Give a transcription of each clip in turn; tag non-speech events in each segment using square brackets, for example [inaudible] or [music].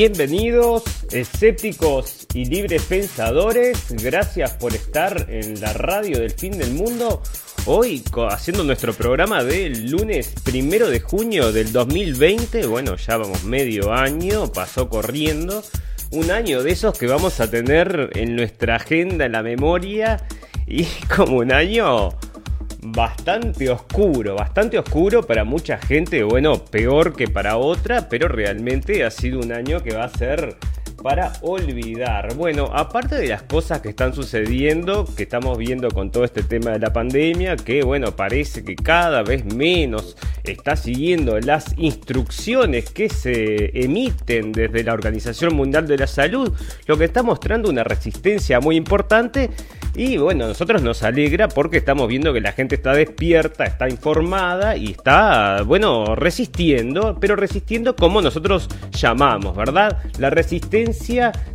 Bienvenidos, escépticos y libres pensadores. Gracias por estar en la radio del fin del mundo. Hoy haciendo nuestro programa del lunes primero de junio del 2020. Bueno, ya vamos medio año, pasó corriendo. Un año de esos que vamos a tener en nuestra agenda, en la memoria. Y [laughs] como un año bastante oscuro, bastante oscuro para mucha gente, bueno, peor que para otra, pero realmente ha sido un año que va a ser para olvidar. Bueno, aparte de las cosas que están sucediendo, que estamos viendo con todo este tema de la pandemia, que bueno, parece que cada vez menos está siguiendo las instrucciones que se emiten desde la Organización Mundial de la Salud, lo que está mostrando una resistencia muy importante y bueno, nosotros nos alegra porque estamos viendo que la gente está despierta, está informada y está, bueno, resistiendo, pero resistiendo como nosotros llamamos, ¿verdad? La resistencia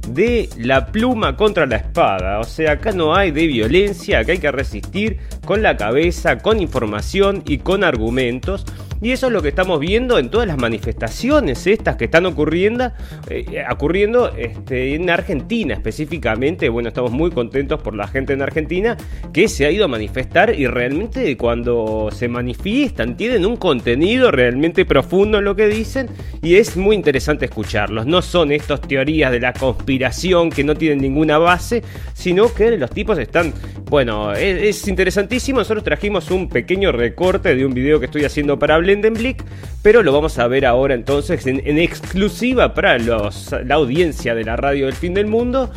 de la pluma contra la espada. O sea, acá no hay de violencia, acá hay que resistir con la cabeza, con información y con argumentos. Y eso es lo que estamos viendo en todas las manifestaciones estas que están ocurriendo, eh, ocurriendo este, en Argentina específicamente. Bueno, estamos muy contentos por la gente en Argentina que se ha ido a manifestar y realmente cuando se manifiestan tienen un contenido realmente profundo en lo que dicen y es muy interesante escucharlos. No son estas teorías de la conspiración que no tienen ninguna base, sino que los tipos están, bueno, es, es interesantísimo. Nosotros trajimos un pequeño recorte de un video que estoy haciendo para hablar Blendenblick, pero lo vamos a ver ahora entonces en, exclusiva para la audiencia de la radio del fin del mundo.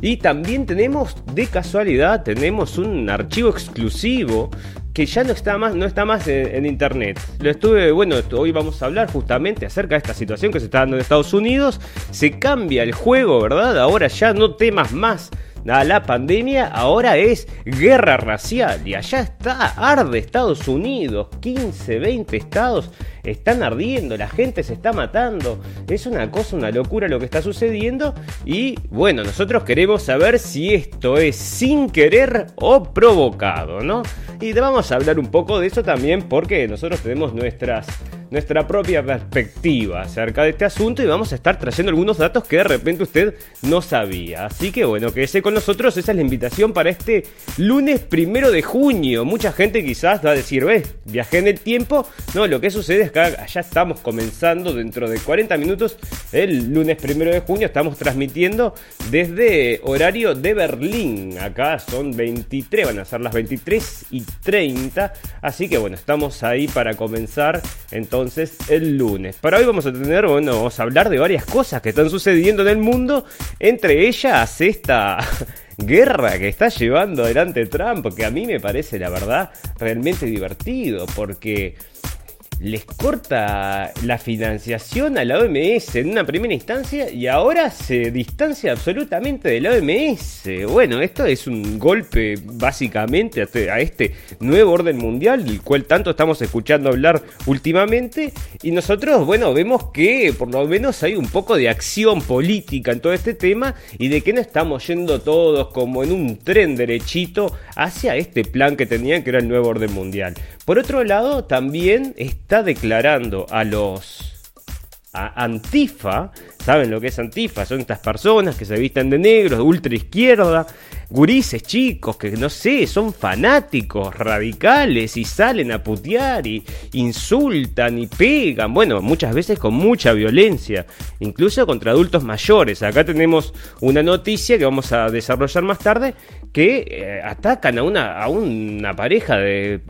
Y también tenemos, de casualidad, tenemos un archivo exclusivo que ya no está más, no está más en, internet. Lo estuve, bueno, hoy vamos a hablar justamente acerca de esta situación que se está dando en Estados Unidos. Se cambia el juego, ¿verdad? Ahora ya no temas más la pandemia, ahora es guerra racial. Y allá está, arde Estados Unidos, 15, 20 estados están ardiendo, la gente se está matando. Es una cosa, una locura lo que está sucediendo. Y bueno, nosotros queremos saber si esto es sin querer o provocado, ¿no? Y vamos a hablar un poco de eso también porque nosotros tenemos nuestras nuestra propia perspectiva acerca de este asunto y vamos a estar trayendo algunos datos que de repente usted no sabía. Así que bueno, quédese con nosotros, esa es la invitación para este lunes primero de junio. Mucha gente quizás va a decir, ves, viajé en el tiempo. No, lo que sucede es que ya estamos comenzando dentro de 40 minutos, el lunes primero de junio, estamos transmitiendo desde horario de Berlín. Acá son 23, van a ser las 23 y 30. Así que bueno, estamos ahí para comenzar entonces el lunes. Para hoy vamos a tener, bueno, vamos a hablar de varias cosas que están sucediendo en el mundo, entre ellas esta [laughs] guerra que está llevando adelante Trump, que a mí me parece la verdad realmente divertido, porque les corta la financiación a la OMS en una primera instancia y ahora se distancia absolutamente de la OMS. Bueno, esto es un golpe básicamente a este nuevo orden mundial del cual tanto estamos escuchando hablar últimamente y nosotros, bueno, vemos que por lo menos hay un poco de acción política en todo este tema y de que no estamos yendo todos como en un tren derechito hacia este plan que tenían que era el nuevo orden mundial. Por otro lado, también está declarando a los Antifa, ¿saben lo que es Antifa? Son estas personas que se visten de negro, de ultra izquierda, gurises chicos que no sé, son fanáticos radicales y salen a putear y insultan y pegan, bueno, muchas veces con mucha violencia, incluso contra adultos mayores. Acá tenemos una noticia que vamos a desarrollar más tarde que eh, atacan a una, a una pareja de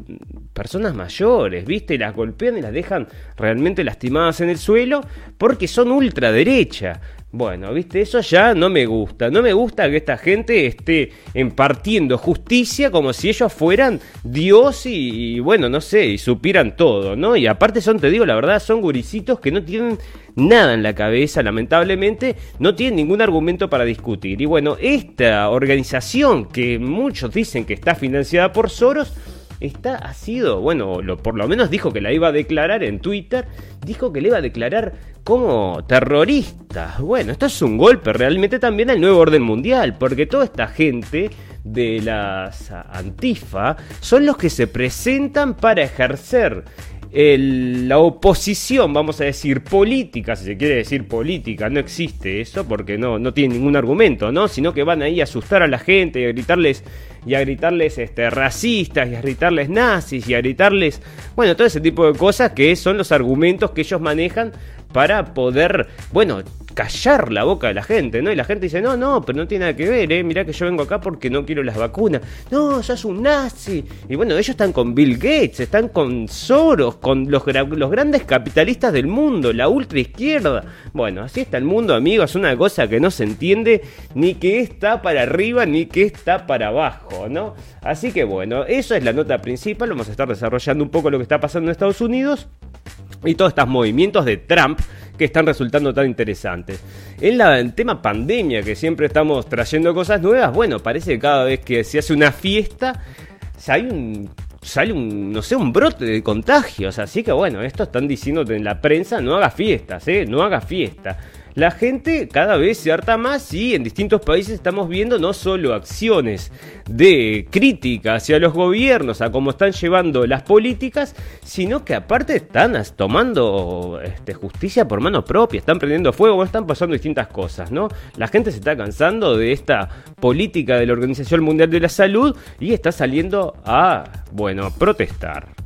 personas mayores, ¿viste? Las golpean y las dejan realmente lastimadas en el suelo porque son ultraderecha. Bueno, viste, eso ya no me gusta. No me gusta que esta gente esté impartiendo justicia como si ellos fueran Dios y, bueno, no sé, y supieran todo, ¿no? Y aparte son, te digo la verdad, son guricitos que no tienen nada en la cabeza, lamentablemente, no tienen ningún argumento para discutir. Y bueno, esta organización que muchos dicen que está financiada por Soros, está, ha sido, bueno, lo, por lo menos dijo que la iba a declarar en Twitter, dijo que le iba a declarar como terrorista. Bueno, esto es un golpe realmente también al nuevo orden mundial, porque toda esta gente de las Antifa son los que se presentan para ejercer la oposición, vamos a decir, política, si se quiere decir política, no existe eso porque no, no tiene ningún argumento, ¿no? Sino que van ahí a asustar a la gente y a gritarles y a gritarles este, racistas y a gritarles nazis y a gritarles, bueno, todo ese tipo de cosas que son los argumentos que ellos manejan para poder, bueno, callar la boca de la gente, ¿no? Y la gente dice, no, no, pero no tiene nada que ver, ¿eh? Mirá que yo vengo acá porque no quiero las vacunas. No, sos un nazi. Y bueno, ellos están con Bill Gates, están con Soros, con los, los grandes capitalistas del mundo, la ultra izquierda. Bueno, así está el mundo, amigos, una cosa que no se entiende ni que está para arriba ni que está para abajo, ¿no? Así que bueno, eso es la nota principal, vamos a estar desarrollando un poco lo que está pasando en Estados Unidos y todos estos movimientos de Trump que están resultando tan interesantes. En el tema pandemia, que siempre estamos trayendo cosas nuevas, bueno, parece que cada vez que se hace una fiesta, hay un sale un, no sé, un brote de contagios. Así que bueno, esto están diciendo en la prensa, no haga fiestas, ¿eh? No haga fiesta la gente cada vez se harta más y en distintos países estamos viendo no solo acciones de crítica hacia los gobiernos, a cómo están llevando las políticas, sino que aparte están tomando este, justicia por mano propia, están prendiendo fuego, están pasando distintas cosas, ¿no? La gente se está cansando de esta política de la Organización Mundial de la Salud y está saliendo a, bueno, protestar.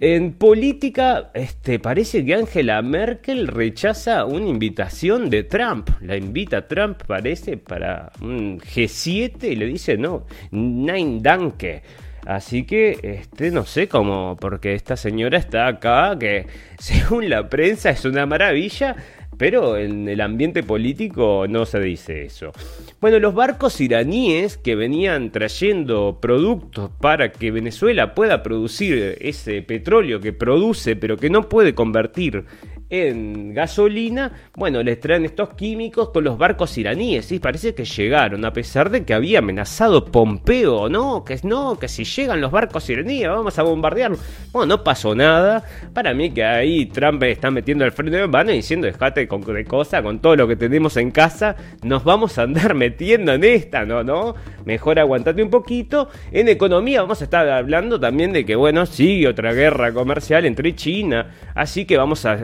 En política, este, parece que Angela Merkel rechaza una invitación de Trump. La invita a Trump, parece, para un G7 y le dice no, nein danke. Así que, este, no sé cómo, porque esta señora está acá, que [laughs] según la prensa es una maravilla, pero en el ambiente político no se dice eso. Bueno, los barcos iraníes que venían trayendo productos para que Venezuela pueda producir ese petróleo que produce pero que no puede convertir en gasolina, bueno, les traen estos químicos con los barcos iraníes y parece que llegaron, a pesar de que había amenazado Pompeo, no, que no, que si llegan los barcos iraníes vamos a bombardearlos. Bueno, no pasó nada. Para mí que ahí Trump está metiendo el freno de mano y diciendo, dejate con, de cosa, con todo lo que tenemos en casa, nos vamos a andar [laughs] metiendo en esta, ¿no? ¿No? Mejor aguantate un poquito. En economía vamos a estar hablando también de que, bueno, sigue otra guerra comercial entre China, así que vamos a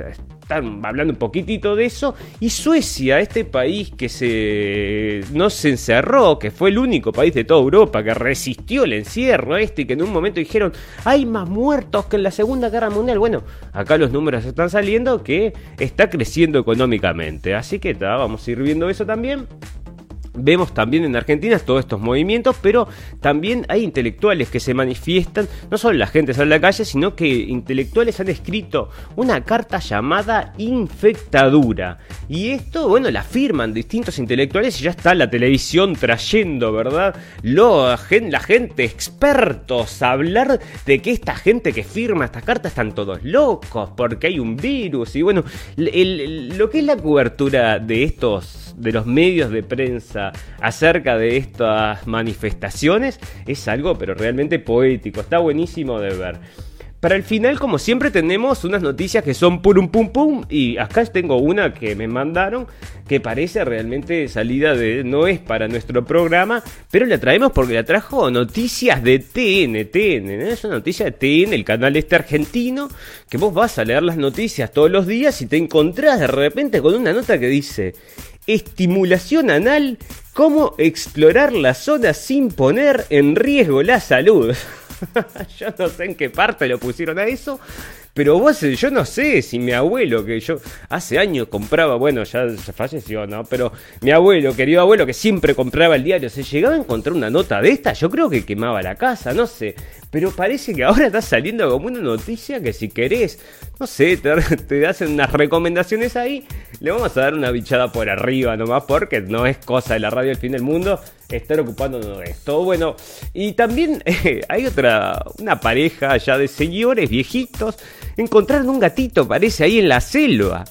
están hablando un poquitito de eso. Y Suecia, este país que se no se encerró, que fue el único país de toda Europa que resistió el encierro este y que en un momento dijeron, hay más muertos que en la Segunda Guerra Mundial. Bueno, acá los números están saliendo que está creciendo económicamente. Así que vamos a ir viendo eso también. Vemos también en Argentina todos estos movimientos, pero también hay intelectuales que se manifiestan, no solo la gente sale a la calle, sino que intelectuales han escrito una carta llamada Infectadura. Y esto, bueno, la firman distintos intelectuales y ya está la televisión trayendo, ¿verdad? La gente, expertos, a hablar de que esta gente que firma estas cartas están todos locos porque hay un virus. Y bueno, lo que es la cobertura de estos de los medios de prensa acerca de estas manifestaciones es algo pero realmente poético, está buenísimo de ver. Para el final, como siempre, tenemos unas noticias que son purum pum pum. Y acá tengo una que me mandaron que parece realmente salida de. No es para nuestro programa, pero la traemos porque la trajo Noticias de TN. TN, es una noticia de TN, el canal este argentino. Que vos vas a leer las noticias todos los días y te encontrás de repente con una nota que dice: estimulación anal, cómo explorar la zona sin poner en riesgo la salud. [laughs] Yo no sé en qué parte lo pusieron a eso, pero vos, yo no sé si mi abuelo, que yo hace años compraba, bueno, ya falleció, ¿no? Pero mi abuelo, querido abuelo, que siempre compraba el diario, se llegaba a encontrar una nota de esta, yo creo que quemaba la casa, no sé. Pero parece que ahora está saliendo como una noticia que si querés, no sé, te, [laughs] hacen unas recomendaciones ahí, le vamos a dar una bichada por arriba nomás, porque no es cosa de la radio del fin del mundo estar ocupándonos de esto. Bueno, y también [laughs] hay otra, una pareja ya de señores viejitos encontraron un gatito, parece, ahí en la selva.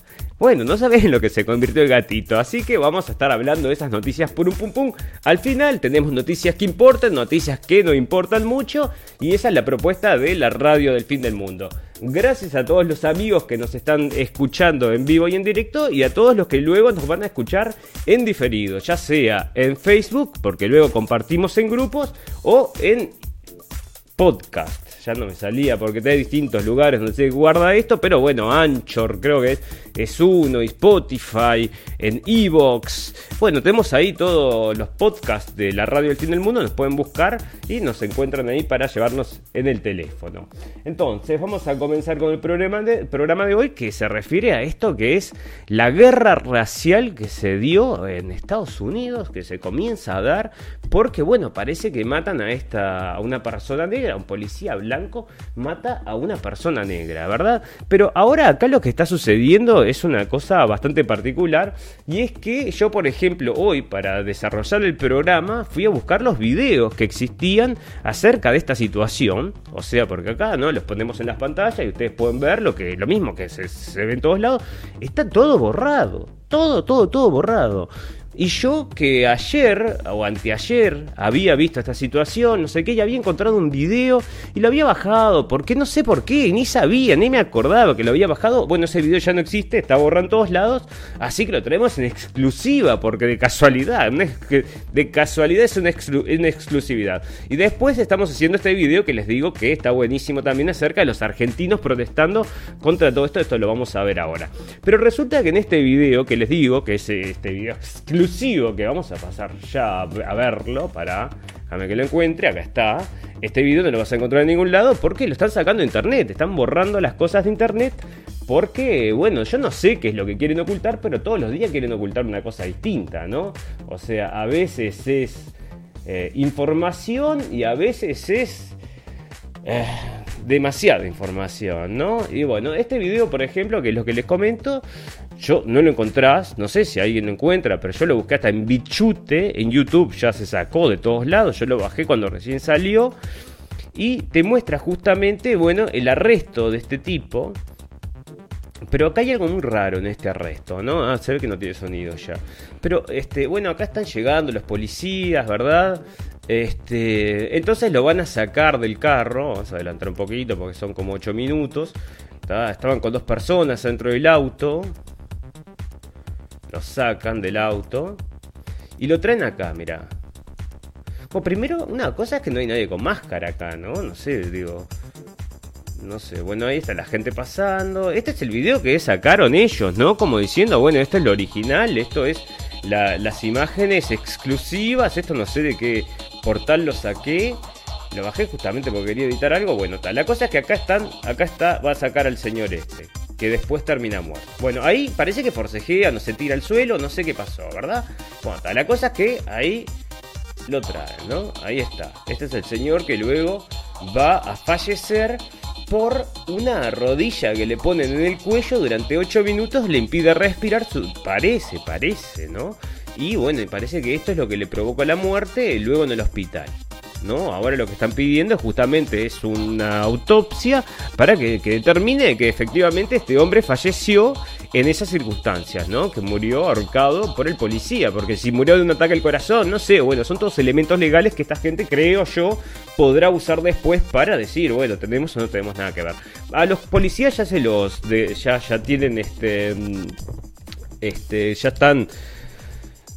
Bueno, no sabes en lo que se convirtió el gatito, así que vamos a estar hablando de esas noticias por un pum pum. Al final tenemos noticias que importan, noticias que no importan mucho, y esa es la propuesta de la radio del fin del mundo. Gracias a todos los amigos que nos están escuchando en vivo y en directo, y a todos los que luego nos van a escuchar en diferido, ya sea en Facebook, porque luego compartimos en grupos, o en podcast ya no me salía porque hay distintos lugares donde se guarda esto, pero bueno, Anchor creo que es, es uno, y Spotify, en Evox. Bueno, tenemos ahí todos los podcasts de la radio del fin del mundo, nos pueden buscar y nos encuentran ahí para llevarnos en el teléfono. Entonces, vamos a comenzar con el programa de, programa de hoy que se refiere a esto que es la guerra racial que se dio en Estados Unidos, que se comienza a dar porque, bueno, parece que matan a esta a una persona negra, un policía blanco mata a una persona negra, ¿verdad? Pero ahora acá lo que está sucediendo es una cosa bastante particular y es que yo, por ejemplo, hoy para desarrollar el programa fui a buscar los videos que existían acerca de esta situación, o sea, porque acá no los ponemos en las pantallas y ustedes pueden ver lo que lo mismo que se, se ve en todos lados, está todo borrado, todo, todo, todo borrado. Y yo que ayer o anteayer había visto esta situación, no sé qué, y había encontrado un video y lo había bajado, porque no sé por qué, ni sabía, ni me acordaba que lo había bajado. Bueno, ese video ya no existe, está borrado en todos lados, así que lo traemos en exclusiva, porque de casualidad, de casualidad es una, exclusividad. Y después estamos haciendo este video que les digo que está buenísimo también acerca de los argentinos protestando contra todo esto, esto lo vamos a ver ahora. Pero resulta que en este video que les digo, que es este video exclusivo, que vamos a pasar ya a verlo para. Que lo encuentre, acá está. Este video no lo vas a encontrar en ningún lado porque lo están sacando de internet, están borrando las cosas de internet porque, bueno, yo no sé qué es lo que quieren ocultar, pero todos los días quieren ocultar una cosa distinta, ¿no? O sea, a veces es eh, información y a veces es... Eh, demasiada información, ¿no? Y bueno, este video, por ejemplo, que es lo que les comento, yo no lo encontrás, no sé si alguien lo encuentra, pero yo lo busqué hasta en Bichute, en YouTube ya se sacó de todos lados, yo lo bajé cuando recién salió y te muestra justamente, bueno, el arresto de este tipo. Pero acá hay algo muy raro en este arresto, ¿no? Ah, se ve que no tiene sonido ya. Pero, este, bueno, acá están llegando los policías, ¿verdad? Este, entonces lo van a sacar del carro, vamos a adelantar un poquito porque son como 8 minutos. Estaban con dos personas dentro del auto. Lo sacan del auto y lo traen acá, mira. Bueno, primero, una cosa es que no hay nadie con máscara acá, ¿no? No sé, digo. No sé, bueno, ahí está la gente pasando. Este es el video que sacaron ellos, ¿no? Como diciendo, bueno, esto es lo original, esto es las imágenes exclusivas, esto no sé de qué portal lo saqué. Lo bajé justamente porque quería editar algo. Bueno, tal. La cosa es que acá están, acá está, va a sacar al señor este. Que después termina muerto. Bueno, ahí parece que forcejea, no se tira al suelo, no sé qué pasó, ¿verdad? Bueno. La cosa es que ahí lo traen, ¿no? Ahí está. Este es el señor que luego va a fallecer por una rodilla que le ponen en el cuello durante 8 minutos le impide respirar. Parece, parece, ¿no? Y bueno, parece que esto es lo que le provocó la muerte luego en el hospital. ¿No? Ahora lo que están pidiendo justamente es una autopsia para que, determine que efectivamente este hombre falleció en esas circunstancias, ¿no? Que murió ahorcado por el policía, porque si murió de un ataque al corazón, no sé, bueno, son todos elementos legales que esta gente, creo yo, podrá usar después para decir, bueno, tenemos o no tenemos nada que ver. A los policías ya se los, ya, ya tienen este, mm, este, ya están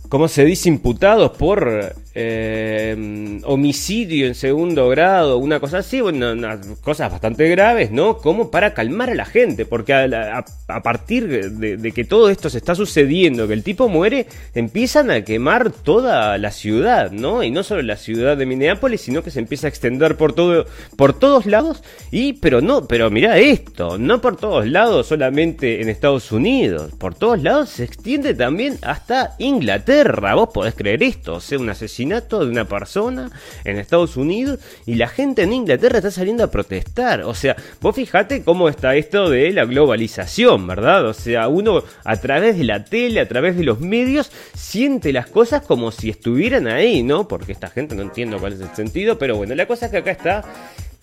¿cómo se dice? Imputados por eh, homicidio en segundo grado, una cosa así, bueno, unas cosas bastante graves, ¿no? Como para calmar a la gente, porque a, partir de, que todo esto se está sucediendo, que el tipo muere, empiezan a quemar toda la ciudad, ¿no? Y no solo la ciudad de Minneapolis, sino que se empieza a extender por todo, por todos lados, y, pero no, pero mira esto, no por todos lados, solamente en Estados Unidos, por todos lados se extiende también hasta Inglaterra, vos podés creer esto, o sea, un de una persona en Estados Unidos y la gente en Inglaterra está saliendo a protestar. O sea, vos fijate cómo está esto de la globalización, ¿verdad? O sea, uno a través de la tele, a través de los medios, siente las cosas como si estuvieran ahí, ¿no? Porque esta gente no entiendo cuál es el sentido, pero bueno, la cosa es que acá está.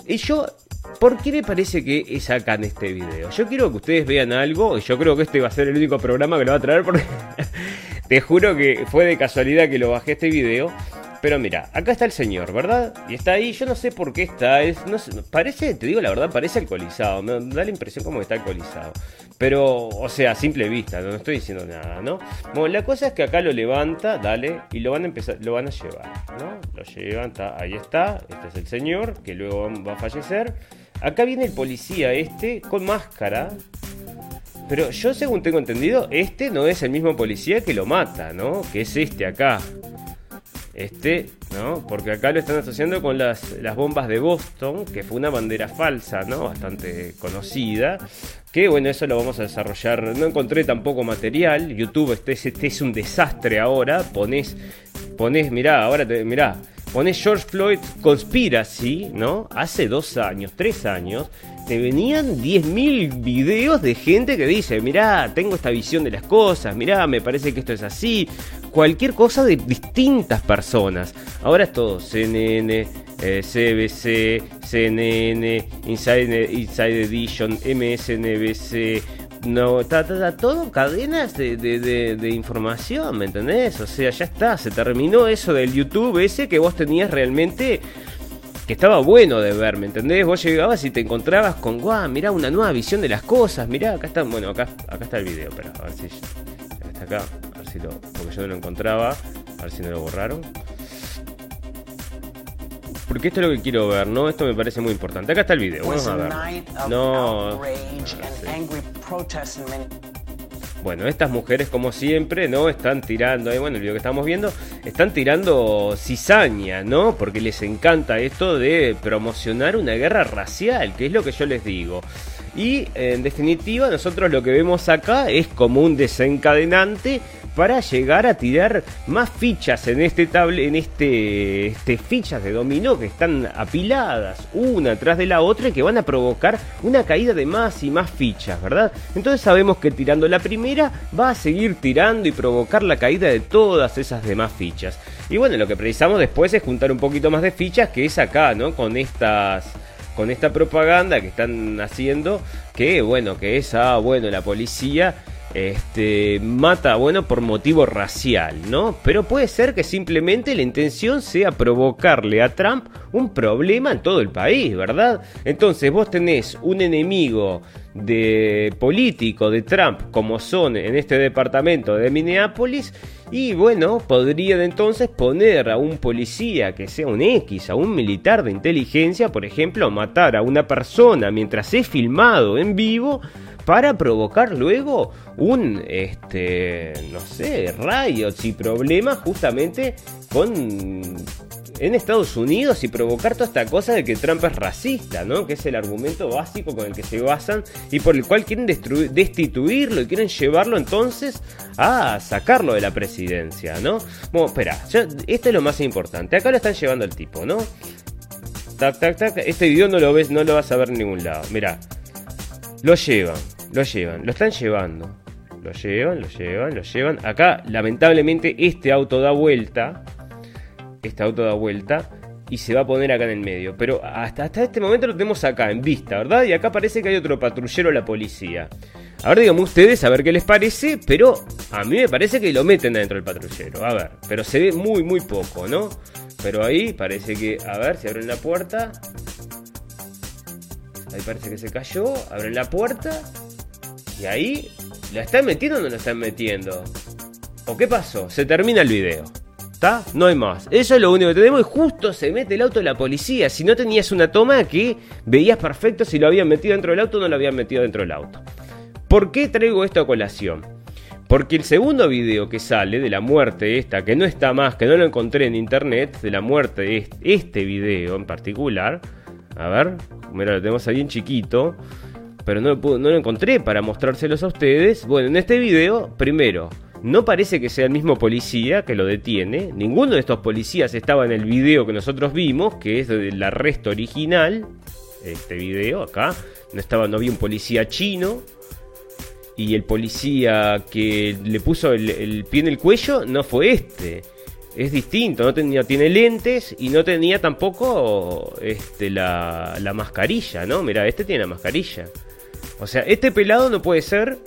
Y yo ¿Por qué me parece que sacan este video? Yo quiero que ustedes vean algo, y yo creo que este va a ser el único programa que lo va a traer porque [laughs] te juro que fue de casualidad que lo bajé este video. Pero mira, acá está el señor, ¿verdad? Y está ahí, yo no sé por qué está, es, parece, te digo la verdad, parece alcoholizado, me da la impresión como que está alcoholizado. Pero, o sea, a simple vista, no estoy diciendo nada, ¿no? Bueno, la cosa es que acá lo levanta, dale, y lo van a empezar, lo van a llevar, ¿no? Lo llevan, ahí está, este es el señor, que luego va a fallecer. Acá viene el policía este con máscara, pero yo según tengo entendido, este no es el mismo policía que lo mata, ¿no? Que es este acá. Este, ¿no? Porque acá lo están asociando con las, las bombas de Boston, que fue una bandera falsa, ¿no? Bastante conocida. Que bueno, eso lo vamos a desarrollar. No encontré tampoco material. YouTube, este, este es un desastre ahora. Pones, pones, mirá, ahora te, mirá. Pones George Floyd Conspiracy, ¿no? Hace dos años, tres años te venían 10.000 videos de gente que dice, mirá, tengo esta visión de las cosas, mirá, me parece que esto es así, cualquier cosa de distintas personas. Ahora es todo CNN, CBC, CNN, Inside, Inside Edition, MSNBC, no, está, todo cadenas de, de, de, información, ¿me entendés? O sea, ya está, se terminó eso del YouTube ese que vos tenías realmente que estaba bueno de ver, ¿me entendés? Vos llegabas y te encontrabas con, guau, mirá una nueva visión de las cosas, mirá, acá está, bueno, acá, acá está el video, pero a ver si, está acá, a ver si lo, porque yo no lo encontraba, a ver si no lo borraron. Porque esto es lo que quiero ver, ¿no? Esto me parece muy importante. Acá está el video, vamos a ver. No. Bueno, estas mujeres, como siempre, ¿no? Están tirando, bueno, el video que estamos viendo, están tirando cizaña, ¿no? Porque les encanta esto de promocionar una guerra racial, que es lo que yo les digo. Y en definitiva, nosotros lo que vemos acá es como un desencadenante para llegar a tirar más fichas en este table, en este, este fichas de dominó que están apiladas una tras de la otra y que van a provocar una caída de más y más fichas, ¿verdad? Entonces sabemos que tirando la primera va a seguir tirando y provocar la caída de todas esas demás fichas. Y bueno, lo que precisamos después es juntar un poquito más de fichas que es acá, ¿no? Con estas con esta propaganda que están haciendo que bueno, que es ah, bueno, la policía este, mata, bueno, por motivo racial, ¿no? Pero puede ser que simplemente la intención sea provocarle a Trump un problema en todo el país, ¿verdad? Entonces vos tenés un enemigo de político de Trump como son en este departamento de Minneapolis y bueno, podrían entonces poner a un policía que sea un X, a un militar de inteligencia, por ejemplo, matar a una persona mientras es filmado en vivo para provocar luego un, este, no sé, rayos y problemas justamente con en Estados Unidos y provocar toda esta cosa de que Trump es racista, ¿no? Que es el argumento básico con el que se basan y por el cual quieren destituirlo y quieren llevarlo entonces a sacarlo de la presidencia, ¿no? Bueno, espera, esto es lo más importante. Acá lo están llevando el tipo, ¿no? Tac, tac, tac. Este video no lo ves, no lo vas a ver en ningún lado. Mira, lo llevan. Lo llevan, lo están llevando. Lo llevan, lo llevan, lo llevan. Acá, lamentablemente, este auto da vuelta. Este auto da vuelta. Y se va a poner acá en el medio. Pero hasta, hasta este momento lo tenemos acá, en vista, ¿verdad? Y acá parece que hay otro patrullero la policía. A ver, díganme ustedes, a ver qué les parece. Pero a mí me parece que lo meten dentro del patrullero. A ver, pero se ve muy, muy poco, ¿no? Pero ahí parece que, a ver, si abren la puerta. Ahí parece que se cayó. Abren la puerta. Y ahí, ¿la están metiendo o no la están metiendo? ¿O qué pasó? Se termina el video. No hay más. Eso es lo único que tenemos y justo se mete el auto de la policía. Si no tenías una toma que veías perfecto si lo habían metido dentro del auto o no lo habían metido dentro del auto. ¿Por qué traigo esto a colación? Porque el segundo video que sale de la muerte esta, que no está más, que no lo encontré en internet, de la muerte de este video en particular, a ver, mira, lo tenemos ahí en chiquito pero no lo, no lo encontré para mostrárselos a ustedes. Bueno, en este video, primero, no parece que sea el mismo policía que lo detiene. Ninguno de estos policías estaba en el video que nosotros vimos, que es del arresto original. Este video acá. No estaba, no había un policía chino. Y el policía que le puso el, pie en el cuello no fue este. Es distinto, no tenía, tiene lentes y no tenía tampoco este, la, la mascarilla, ¿no? Mira, este tiene la mascarilla. O sea, este pelado no puede ser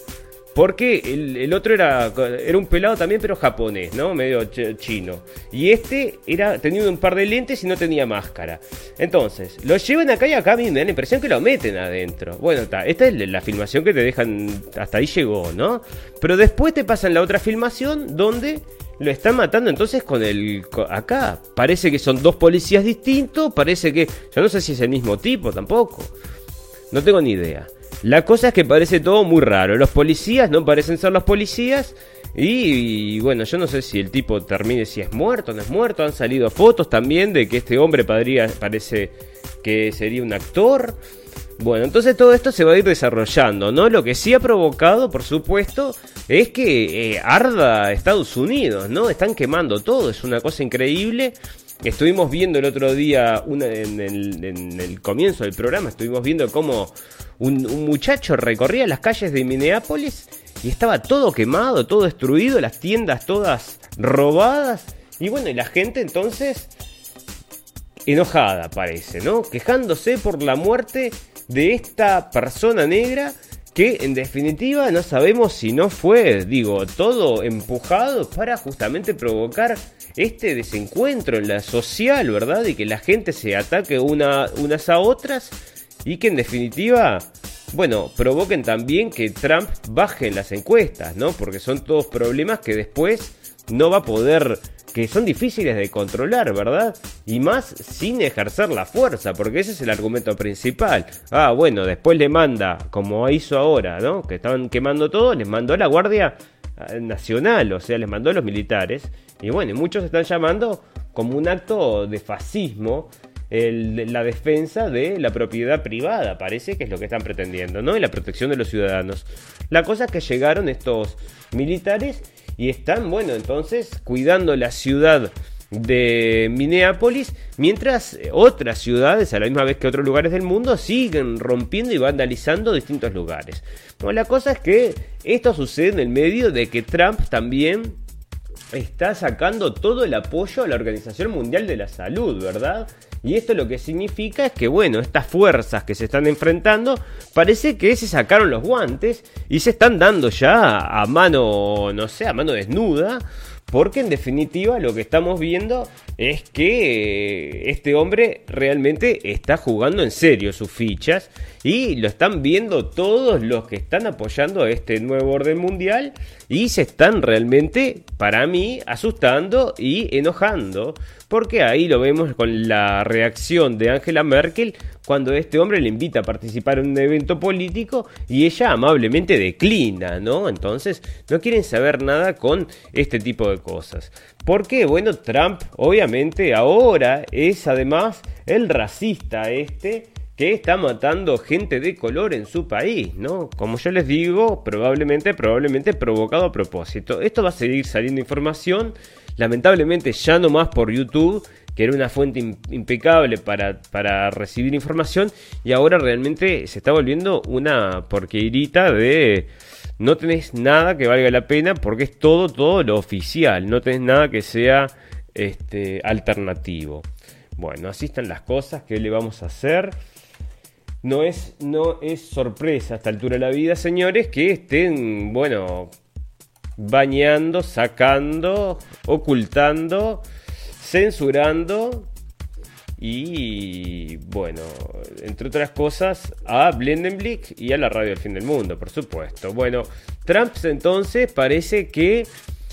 Porque el, otro era, era un pelado también, pero japonés, ¿no? Medio chino. Y este era tenía un par de lentes y no tenía máscara. Entonces, lo llevan acá y acá a mí me da la impresión que lo meten adentro. Bueno, esta es la filmación que te dejan, hasta ahí llegó, ¿no? Pero después te pasan la otra filmación donde lo están matando entonces con el... Acá parece que son dos policías distintos, parece que... Yo no sé si es el mismo tipo tampoco. No tengo ni idea. La cosa es que parece todo muy raro. Los policías no parecen ser los policías. Y, bueno, yo no sé si el tipo termine si es muerto o no es muerto. Han salido fotos también de que este hombre parece que sería un actor. Bueno, entonces todo esto se va a ir desarrollando, ¿no? Lo que sí ha provocado, por supuesto, es que eh, arda Estados Unidos, ¿no? Están quemando todo, es una cosa increíble. Estuvimos viendo el otro día, en, el, comienzo del programa, estuvimos viendo cómo un, muchacho recorría las calles de Minneapolis y estaba todo quemado, todo destruido, las tiendas todas robadas. Y bueno, y la gente entonces enojada parece, ¿no? Quejándose por la muerte de esta persona negra que en definitiva no sabemos si no fue, digo, todo empujado para justamente provocar este desencuentro en la social, ¿verdad? Y que la gente se ataque una, unas a otras y que en definitiva, bueno, provoquen también que Trump baje en las encuestas, ¿no? Porque son todos problemas que después no va a poder que son difíciles de controlar, ¿verdad? Y más sin ejercer la fuerza, porque ese es el argumento principal. Ah, bueno, después le manda, como hizo ahora, ¿no? Que estaban quemando todo, les mandó a la Guardia Nacional, o sea, les mandó a los militares. Y bueno, muchos están llamando como un acto de fascismo la defensa de la propiedad privada, parece que es lo que están pretendiendo, ¿no? Y la protección de los ciudadanos. La cosa es que llegaron estos militares y están, bueno, entonces cuidando la ciudad de Minneapolis, mientras otras ciudades, a la misma vez que otros lugares del mundo, siguen rompiendo y vandalizando distintos lugares. Bueno, la cosa es que esto sucede en el medio de que Trump también está sacando todo el apoyo a la Organización Mundial de la Salud, ¿verdad? Y esto lo que significa es que, bueno, estas fuerzas que se están enfrentando parece que se sacaron los guantes y se están dando ya a mano, no sé, a mano desnuda porque en definitiva lo que estamos viendo es que eh, este hombre realmente está jugando en serio sus fichas y lo están viendo todos los que están apoyando a este nuevo orden mundial y se están realmente, para mí, asustando y enojando. Porque ahí lo vemos con la reacción de Angela Merkel cuando este hombre le invita a participar en un evento político y ella amablemente declina, ¿no? Entonces no quieren saber nada con este tipo de cosas. Porque, bueno, Trump obviamente ahora es además el racista este que está matando gente de color en su país, ¿no? Como yo les digo, probablemente, probablemente provocado a propósito. Esto va a seguir saliendo información, lamentablemente ya no más por YouTube, que era una fuente impecable para, para, recibir información, y ahora realmente se está volviendo una porquerita de no tenés nada que valga la pena porque es todo, todo lo oficial, no tenés nada que sea este, alternativo. Bueno, así están las cosas, ¿qué le vamos a hacer? No es, no es sorpresa a esta altura de la vida, señores, que estén, bueno, bañando, sacando, ocultando, censurando y, bueno, entre otras cosas, a Blendenblick y a la radio del fin del mundo, por supuesto. Bueno, Trump entonces parece que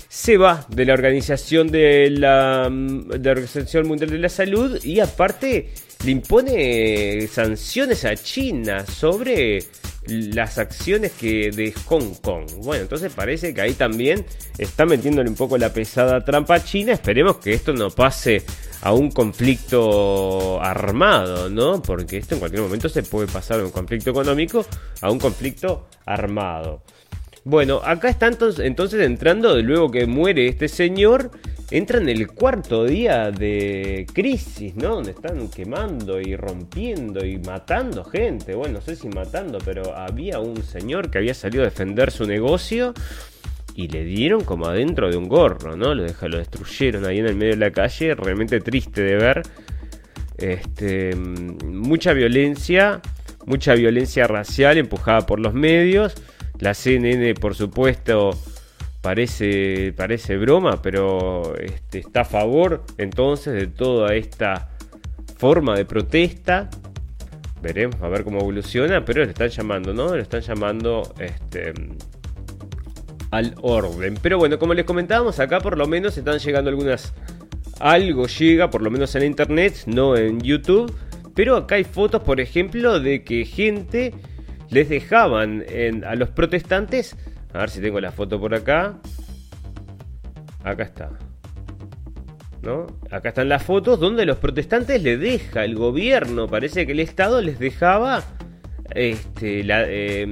se va de la organización de la, de la Organización Mundial de la Salud y aparte le impone sanciones a China sobre las acciones que de Hong Kong. Bueno, entonces parece que ahí también está metiéndole un poco la pesada trampa a China. Esperemos que esto no pase a un conflicto armado, ¿no? Porque esto en cualquier momento se puede pasar de un conflicto económico a un conflicto armado. Bueno, acá está entonces entrando, luego que muere este señor, entra en el cuarto día de crisis, ¿no? Donde están quemando y rompiendo y matando gente. Bueno, no sé si matando, pero había un señor que había salido a defender su negocio y le dieron como adentro de un gorro, ¿no? Lo, lo destruyeron ahí en el medio de la calle, realmente triste de ver. Este, mucha violencia, mucha violencia racial empujada por los medios La CNN, por supuesto, parece, parece broma, pero este, está a favor entonces de toda esta forma de protesta. Veremos a ver cómo evoluciona, pero le están llamando, ¿no? Le están llamando este, al orden. Pero bueno, como les comentábamos, acá por lo menos están llegando algunas... Algo llega, por lo menos en internet, no en YouTube. Pero acá hay fotos, por ejemplo, de que gente les dejaban a los protestantes. A ver si tengo la foto por acá. Acá está. ¿No? Acá están las fotos donde los protestantes le deja el gobierno, parece que el Estado les dejaba este, la, eh,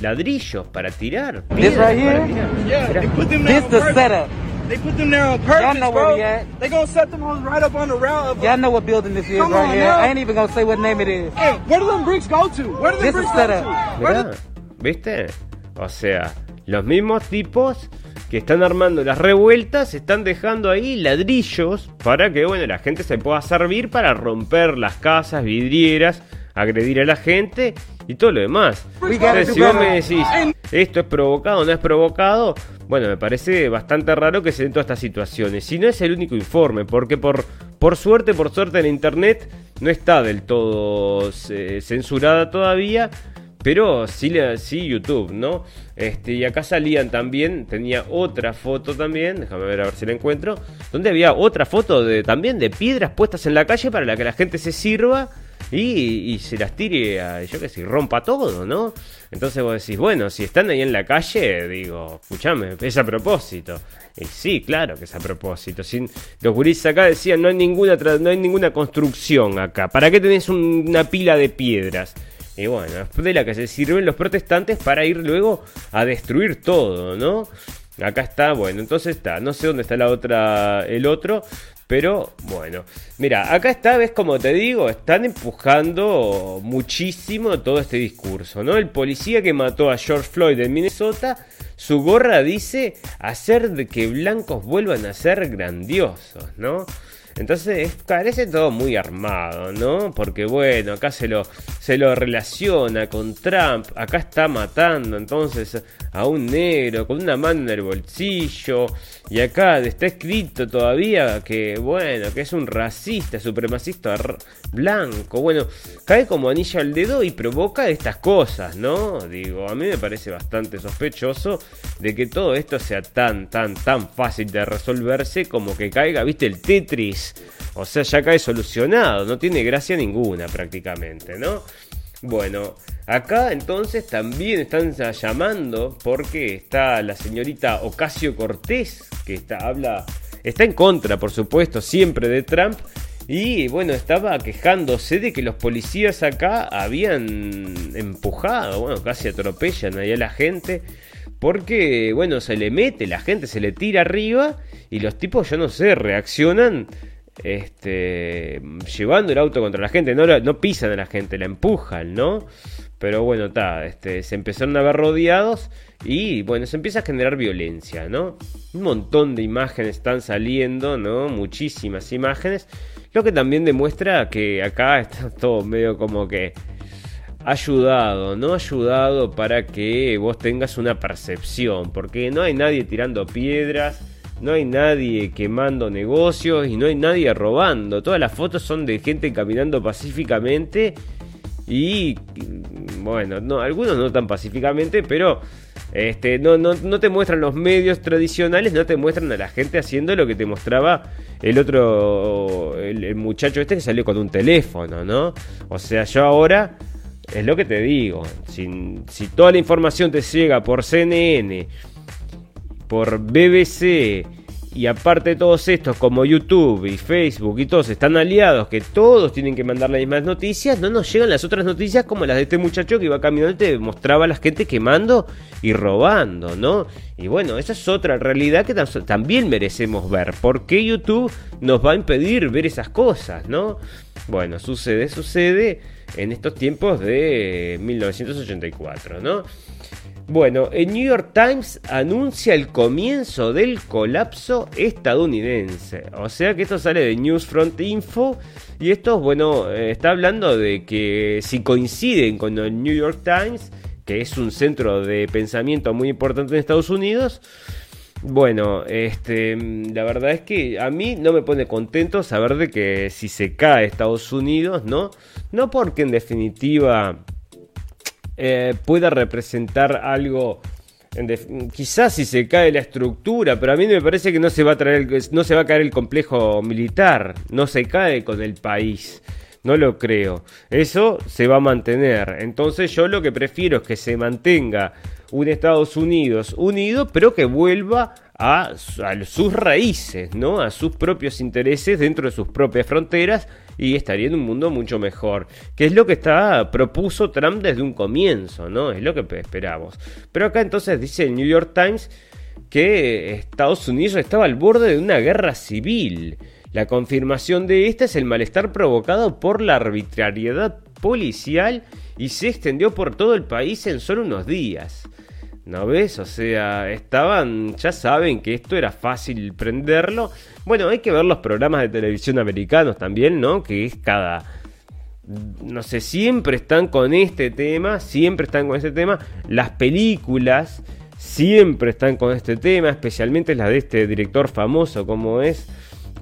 ladrillos para tirar. This right here? Yeah, they put them This the setup. They put them there on purpose, Y'all know where bro. we at. They gonna set them right up on the route of. Y'all know what building this is Come right here. Now. I ain't even gonna say what name it is. Hey, where do them bricks go to? Where do them this bricks go to? ¿Viste? O sea, los mismos tipos que están armando las revueltas están dejando ahí ladrillos para que bueno la gente se pueda servir para romper las casas vidrieras agredir a la gente y todo lo demás. Entonces, si vos me decís, esto es provocado o no es provocado, bueno, me parece bastante raro que se den todas estas situaciones. Si no es el único informe, porque por, por suerte, por suerte en internet no está del todo eh, censurada todavía. Pero sí, sí YouTube, ¿no? Este, y acá salían también, tenía otra foto también, déjame ver a ver si la encuentro, donde había otra foto de, también de piedras puestas en la calle para la que la gente se sirva y, se las tire a, yo que sé, rompa todo, ¿no? Entonces vos decís, bueno, si están ahí en la calle, digo, escúchame, es a propósito. Y sí, claro que es a propósito. Sin, los gurises acá decían, no hay, ninguna no hay ninguna construcción acá. ¿Para qué tenés una pila de piedras? Y bueno, de la que se sirven los protestantes para ir luego a destruir todo, ¿no? Acá está, bueno, entonces está, no sé dónde está la otra, el otro, pero bueno, mira, acá está, ves como te digo, están empujando muchísimo todo este discurso, ¿no? El policía que mató a George Floyd en Minnesota, su gorra dice hacer de que blancos vuelvan a ser grandiosos, ¿no? Entonces parece todo muy armado, ¿no? Porque bueno, acá se lo, se lo relaciona con Trump, acá está matando entonces a un negro con una mano en el bolsillo, y acá está escrito todavía que, bueno, que es un racista, supremacista blanco. Bueno, cae como anillo al dedo y provoca estas cosas, ¿no? Digo, a mí me parece bastante sospechoso de que todo esto sea tan, tan, tan fácil de resolverse como que caiga, viste, el Tetris. O sea, ya cae solucionado, no tiene gracia ninguna prácticamente, ¿no? Bueno, acá entonces también están llamando porque está la señorita Ocasio Cortés, que está, habla, está en contra, por supuesto, siempre de Trump. Y bueno, estaba quejándose de que los policías acá habían empujado, bueno, casi atropellan ahí a la gente. Porque, bueno, se le mete, la gente se le tira arriba y los tipos, yo no sé, reaccionan este, llevando el auto contra la gente, no, no pisan a la gente, la empujan, ¿no? Pero bueno, está, este, se empezaron a ver rodeados y bueno, se empieza a generar violencia, ¿no? Un montón de imágenes están saliendo, ¿no? Muchísimas imágenes, lo que también demuestra que acá está [laughs] todo medio como que ayudado, no ayudado para que vos tengas una percepción, porque no hay nadie tirando piedras, no hay nadie quemando negocios y no hay nadie robando. Todas las fotos son de gente caminando pacíficamente y bueno, no, algunos no tan pacíficamente, pero este, no, no, no, te muestran los medios tradicionales, no te muestran a la gente haciendo lo que te mostraba el otro, el, muchacho este que salió con un teléfono, ¿no? O sea, yo ahora, es lo que te digo, si, si toda la información te llega por CNN, por BBC y aparte de todos estos como YouTube y Facebook y todos están aliados que todos tienen que mandar las mismas noticias, no nos llegan las otras noticias como las de este muchacho que iba caminando y te mostraba a la gente quemando y robando, ¿no? Y bueno, esa es otra realidad que también merecemos ver. ¿Por qué YouTube nos va a impedir ver esas cosas, no? Bueno, sucede, sucede en estos tiempos de 1984, ¿no? Bueno, el New York Times anuncia el comienzo del colapso estadounidense. O sea que esto sale de Newsfront Info. Y esto, bueno, eh, está hablando de que si coinciden con el New York Times, que es un centro de pensamiento muy importante en Estados Unidos. Bueno, este, la verdad es que a mí no me pone contento saber de que si se cae Estados Unidos, ¿no? No porque en definitiva eh, pueda representar algo quizás si se cae la estructura, pero a mí me parece que no se va a traer, no se va a caer el complejo militar, no se cae con el país. No lo creo. Eso se va a mantener. Entonces yo lo que prefiero es que se mantenga un Estados Unidos unido, pero que vuelva a, sus raíces, ¿no? A sus propios intereses dentro de sus propias fronteras y estaría en un mundo mucho mejor, que es lo que está propuso Trump desde un comienzo, ¿no? Es lo que esperamos. Pero acá entonces dice el New York Times que Estados Unidos estaba al borde de una guerra civil. La confirmación de esta es el malestar provocado por la arbitrariedad policial y se extendió por todo el país en solo unos días. ¿No ves? O sea, estaban, ya saben que esto era fácil prenderlo. Bueno, hay que ver los programas de televisión americanos también, ¿no? Que es cada... No sé, siempre están con este tema, siempre están con este tema. Las películas siempre están con este tema, especialmente las de este director famoso como es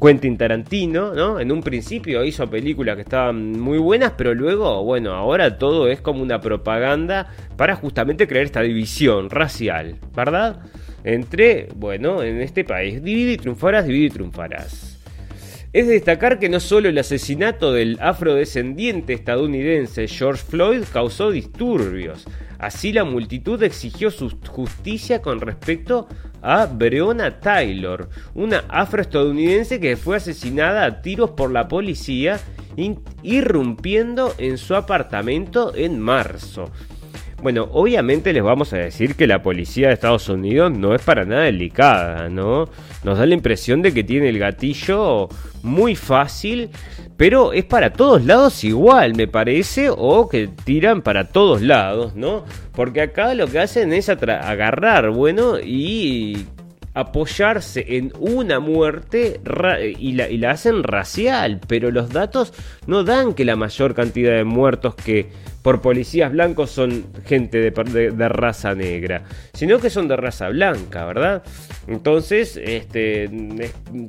Quentin Tarantino, ¿no? En un principio hizo películas que estaban muy buenas, pero luego, bueno, ahora todo es como una propaganda para justamente crear esta división racial, ¿verdad? Entre, bueno, en este país, divide y triunfarás, divide y triunfarás. Es de destacar que no solo el asesinato del afrodescendiente estadounidense George Floyd causó disturbios, Así la multitud exigió su justicia con respecto a Breonna Taylor, una afroestadounidense que fue asesinada a tiros por la policía irrumpiendo en su apartamento en marzo. Bueno, obviamente les vamos a decir que la policía de Estados Unidos no es para nada delicada, ¿no? Nos da la impresión de que tiene el gatillo muy fácil, pero es para todos lados igual, me parece, o que tiran para todos lados, ¿no? Porque acá lo que hacen es agarrar, bueno, y apoyarse en una muerte y la, y la hacen racial, pero los datos no dan que la mayor cantidad de muertos que por policías blancos son gente de, raza negra, sino que son de raza blanca, ¿verdad? Entonces, este,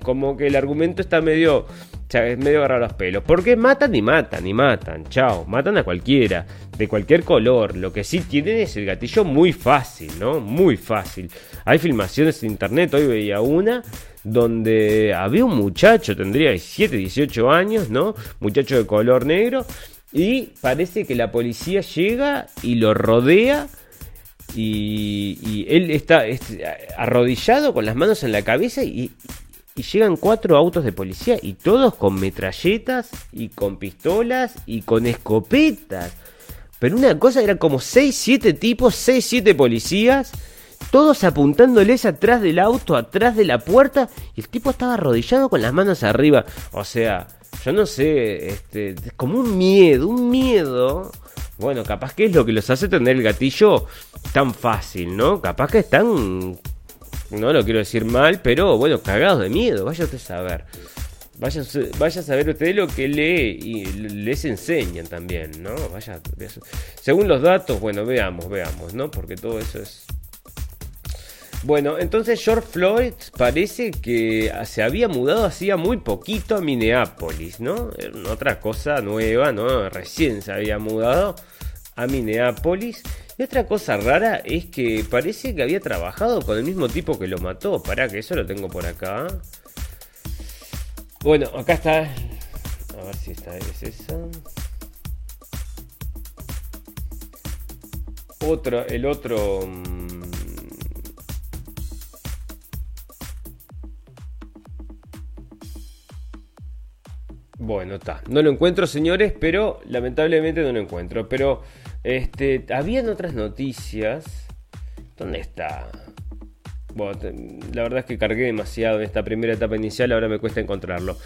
como que el argumento está medio, es medio agarrado a los pelos. Porque matan y matan y matan, chao, matan a cualquiera, de cualquier color. Lo que sí tienen es el gatillo muy fácil, ¿no? Muy fácil. Hay filmaciones en internet, hoy veía una donde había un muchacho, tendría 17, 18 años, ¿no? Muchacho de color negro, y parece que la policía llega y lo rodea. Y, él está arrodillado con las manos en la cabeza y, y llegan cuatro autos de policía y todos con metralletas y con pistolas y con escopetas. Pero una cosa era como 6, 7 tipos, 6, 7 policías, todos apuntándoles atrás del auto, atrás de la puerta, y el tipo estaba arrodillado con las manos arriba. O sea, yo no sé, este, como un miedo, un miedo. Bueno, capaz que es lo que los hace tener el gatillo tan fácil, ¿no? Capaz que están, no lo quiero decir mal, pero bueno, cagados de miedo, vaya a saber. Vaya, vaya a saber usted lo que lee y les enseñan también, ¿no? Vaya, según los datos, bueno, veamos, veamos, ¿no? Porque todo eso es bueno, entonces George Floyd parece que se había mudado hacía muy poquito a Minneapolis, ¿no? Otra cosa nueva, ¿no? Recién se había mudado a Minneapolis. Y otra cosa rara es que parece que había trabajado con el mismo tipo que lo mató. Para que eso lo tengo por acá. Bueno, acá está. A ver si esta es esa. Otro, el otro. Bueno, está. No lo encuentro, señores, pero lamentablemente no lo encuentro. Pero este, habían otras noticias. ¿Dónde está? Bueno, la verdad es que cargué demasiado en esta primera etapa inicial, ahora me cuesta encontrarlo.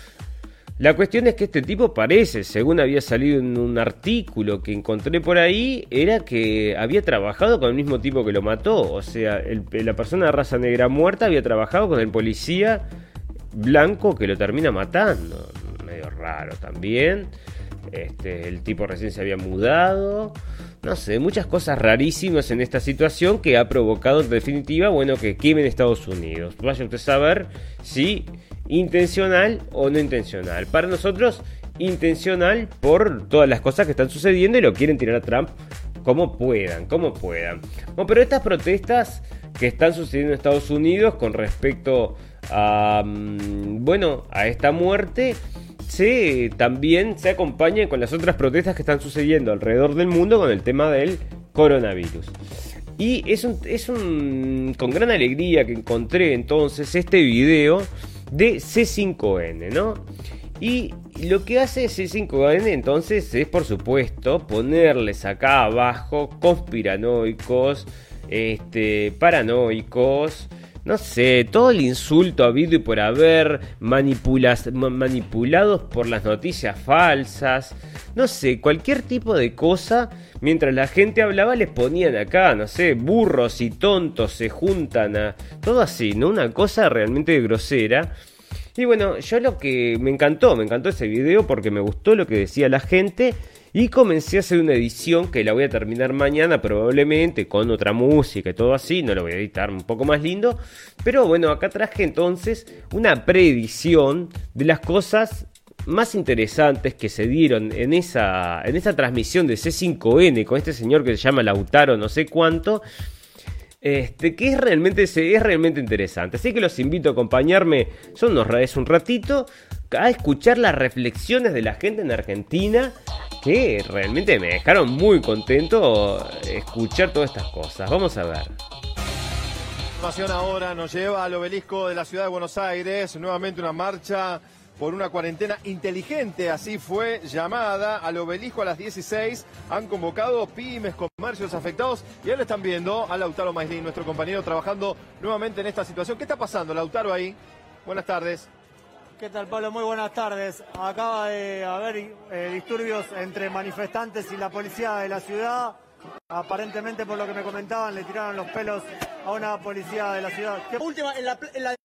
La cuestión es que este tipo parece, según había salido en un artículo que encontré por ahí, era que había trabajado con el mismo tipo que lo mató. O sea, la persona de raza negra muerta había trabajado con el policía blanco que lo termina matando raro también. Este, el tipo recién se había mudado. No sé, muchas cosas rarísimas en esta situación que ha provocado en definitiva, bueno, que quemen Estados Unidos. Vaya usted a saber si intencional o no intencional. Para nosotros, intencional por todas las cosas que están sucediendo y lo quieren tirar a Trump como puedan, como puedan. Bueno, pero estas protestas que están sucediendo en Estados Unidos con respecto a, mm, bueno, a esta muerte, se, también se acompañan con las otras protestas que están sucediendo alrededor del mundo con el tema del coronavirus. Y es, es con gran alegría que encontré entonces este video de C5N, ¿no? Y lo que hace C5N entonces es por supuesto ponerles acá abajo conspiranoicos, este, paranoicos, no sé, todo el insulto habido y por haber, manipulados por las noticias falsas, no sé, cualquier tipo de cosa, mientras la gente hablaba les ponían acá, no sé, burros y tontos se juntan a... Todo así, ¿no? Una cosa realmente grosera. Y bueno, yo lo que me encantó, me encantó ese video porque me gustó lo que decía la gente y comencé a hacer una edición que la voy a terminar mañana probablemente con otra música y todo así. No lo voy a editar un poco más lindo. Pero bueno, acá traje entonces una preedición de las cosas más interesantes que se dieron en esa, en esa transmisión de C5N con este señor que se llama Lautaro no sé cuánto. Este, que es realmente, es realmente interesante. Así que los invito a acompañarme, son unos, es un ratito, a escuchar las reflexiones de la gente en Argentina que realmente me dejaron muy contento escuchar todas estas cosas. Vamos a ver. Ahora nos lleva al obelisco de la ciudad de Buenos Aires, nuevamente una marcha por una cuarentena inteligente, así fue llamada al obelisco a las 16. Han convocado pymes, comercios afectados y ahora están viendo a Lautaro Maislin, nuestro compañero, trabajando nuevamente en esta situación. ¿Qué está pasando, Lautaro, ahí? Buenas tardes. ¿Qué tal, Pablo? Muy buenas tardes. Acaba de haber eh, disturbios entre manifestantes y la policía de la ciudad. Aparentemente, por lo que me comentaban, le tiraron los pelos a una policía de la ciudad. Última, en la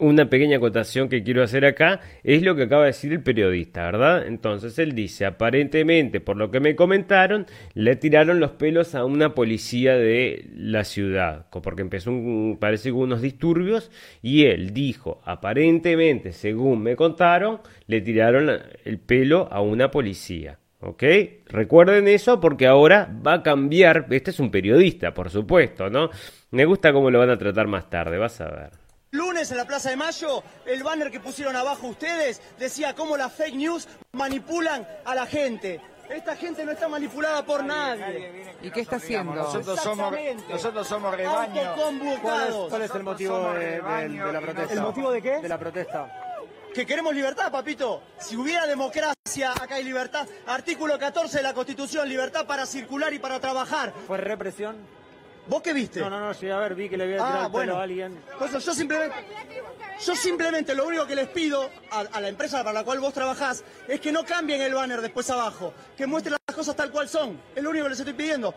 una pequeña acotación que quiero hacer acá es lo que acaba de decir el periodista, ¿verdad? Entonces él dice, aparentemente, por lo que me comentaron, le tiraron los pelos a una policía de la ciudad, porque empezó, un, parece unos disturbios, y él dijo, aparentemente, según me contaron, le tiraron el pelo a una policía. ¿Ok? Recuerden eso porque ahora va a cambiar. Este es un periodista, por supuesto, ¿no? Me gusta cómo lo van a tratar más tarde, vas a ver. Lunes en la Plaza de Mayo, el banner que pusieron abajo ustedes decía cómo las fake news manipulan a la gente. Esta gente no está manipulada por nadie. ¿Y qué está haciendo? Nosotros somos, nosotros somos rebaño. ¿Cuál es, el motivo de, la protesta? ¿El motivo de qué? De la protesta que queremos libertad, papito. Si hubiera democracia, acá hay libertad. Artículo 14 de la Constitución, libertad para circular y para trabajar. ¿Fue represión? ¿Vos qué viste? No, no, no, llegué a ver, vi que le había tirado ah, bueno. a alguien. Pues yo simplemente, yo simplemente lo único que les pido a, la empresa para la cual vos trabajás es que no cambien el banner después abajo, que muestren las cosas tal cual son. Es lo único que les estoy pidiendo.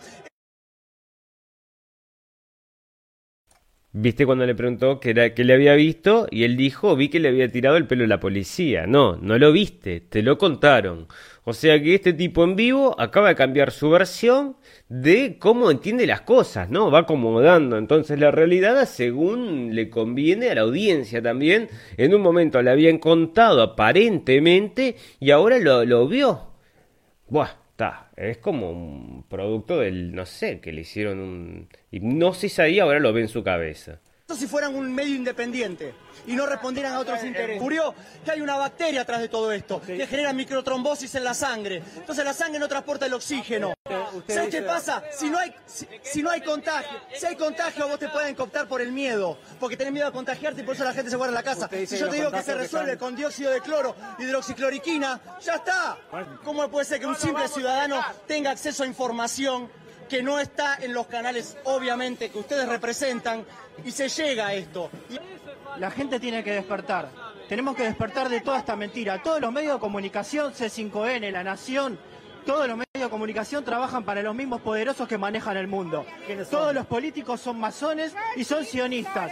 ¿Viste cuando le preguntó que, era, que le había visto? Y él dijo, vi que le había tirado el pelo a la policía. No, no lo viste, te lo contaron. O sea que este tipo en vivo acaba de cambiar su versión de cómo entiende las cosas, ¿no? Va acomodando entonces la realidad según le conviene a la audiencia también. En un momento le habían contado aparentemente y ahora lo, lo vio. Buah, está. Es como un producto del, no sé, que le hicieron un hipnosis ahí, ahora lo ve en su cabeza si fueran un medio independiente y no respondieran a otros intereses. Murió que hay una bacteria atrás de todo esto, que genera microtrombosis en la sangre. Entonces la sangre no transporta el oxígeno. ¿Sabes qué pasa? Si no, hay, si, no hay contagio, si hay contagio vos te pueden cooptar por el miedo, porque tenés miedo a contagiarte y por eso la gente se guarda en la casa. Si yo te digo que se resuelve con dióxido de cloro, hidroxicloriquina, ya está. ¿Cómo puede ser que un simple ciudadano tenga acceso a información que no está en los canales, obviamente, que ustedes representan, y se llega a esto. La gente tiene que despertar. Tenemos que despertar de toda esta mentira. Todos los medios de comunicación, C5N, La Nación, todos los medios de comunicación trabajan para los mismos poderosos que manejan el mundo. Todos los políticos son masones y son sionistas.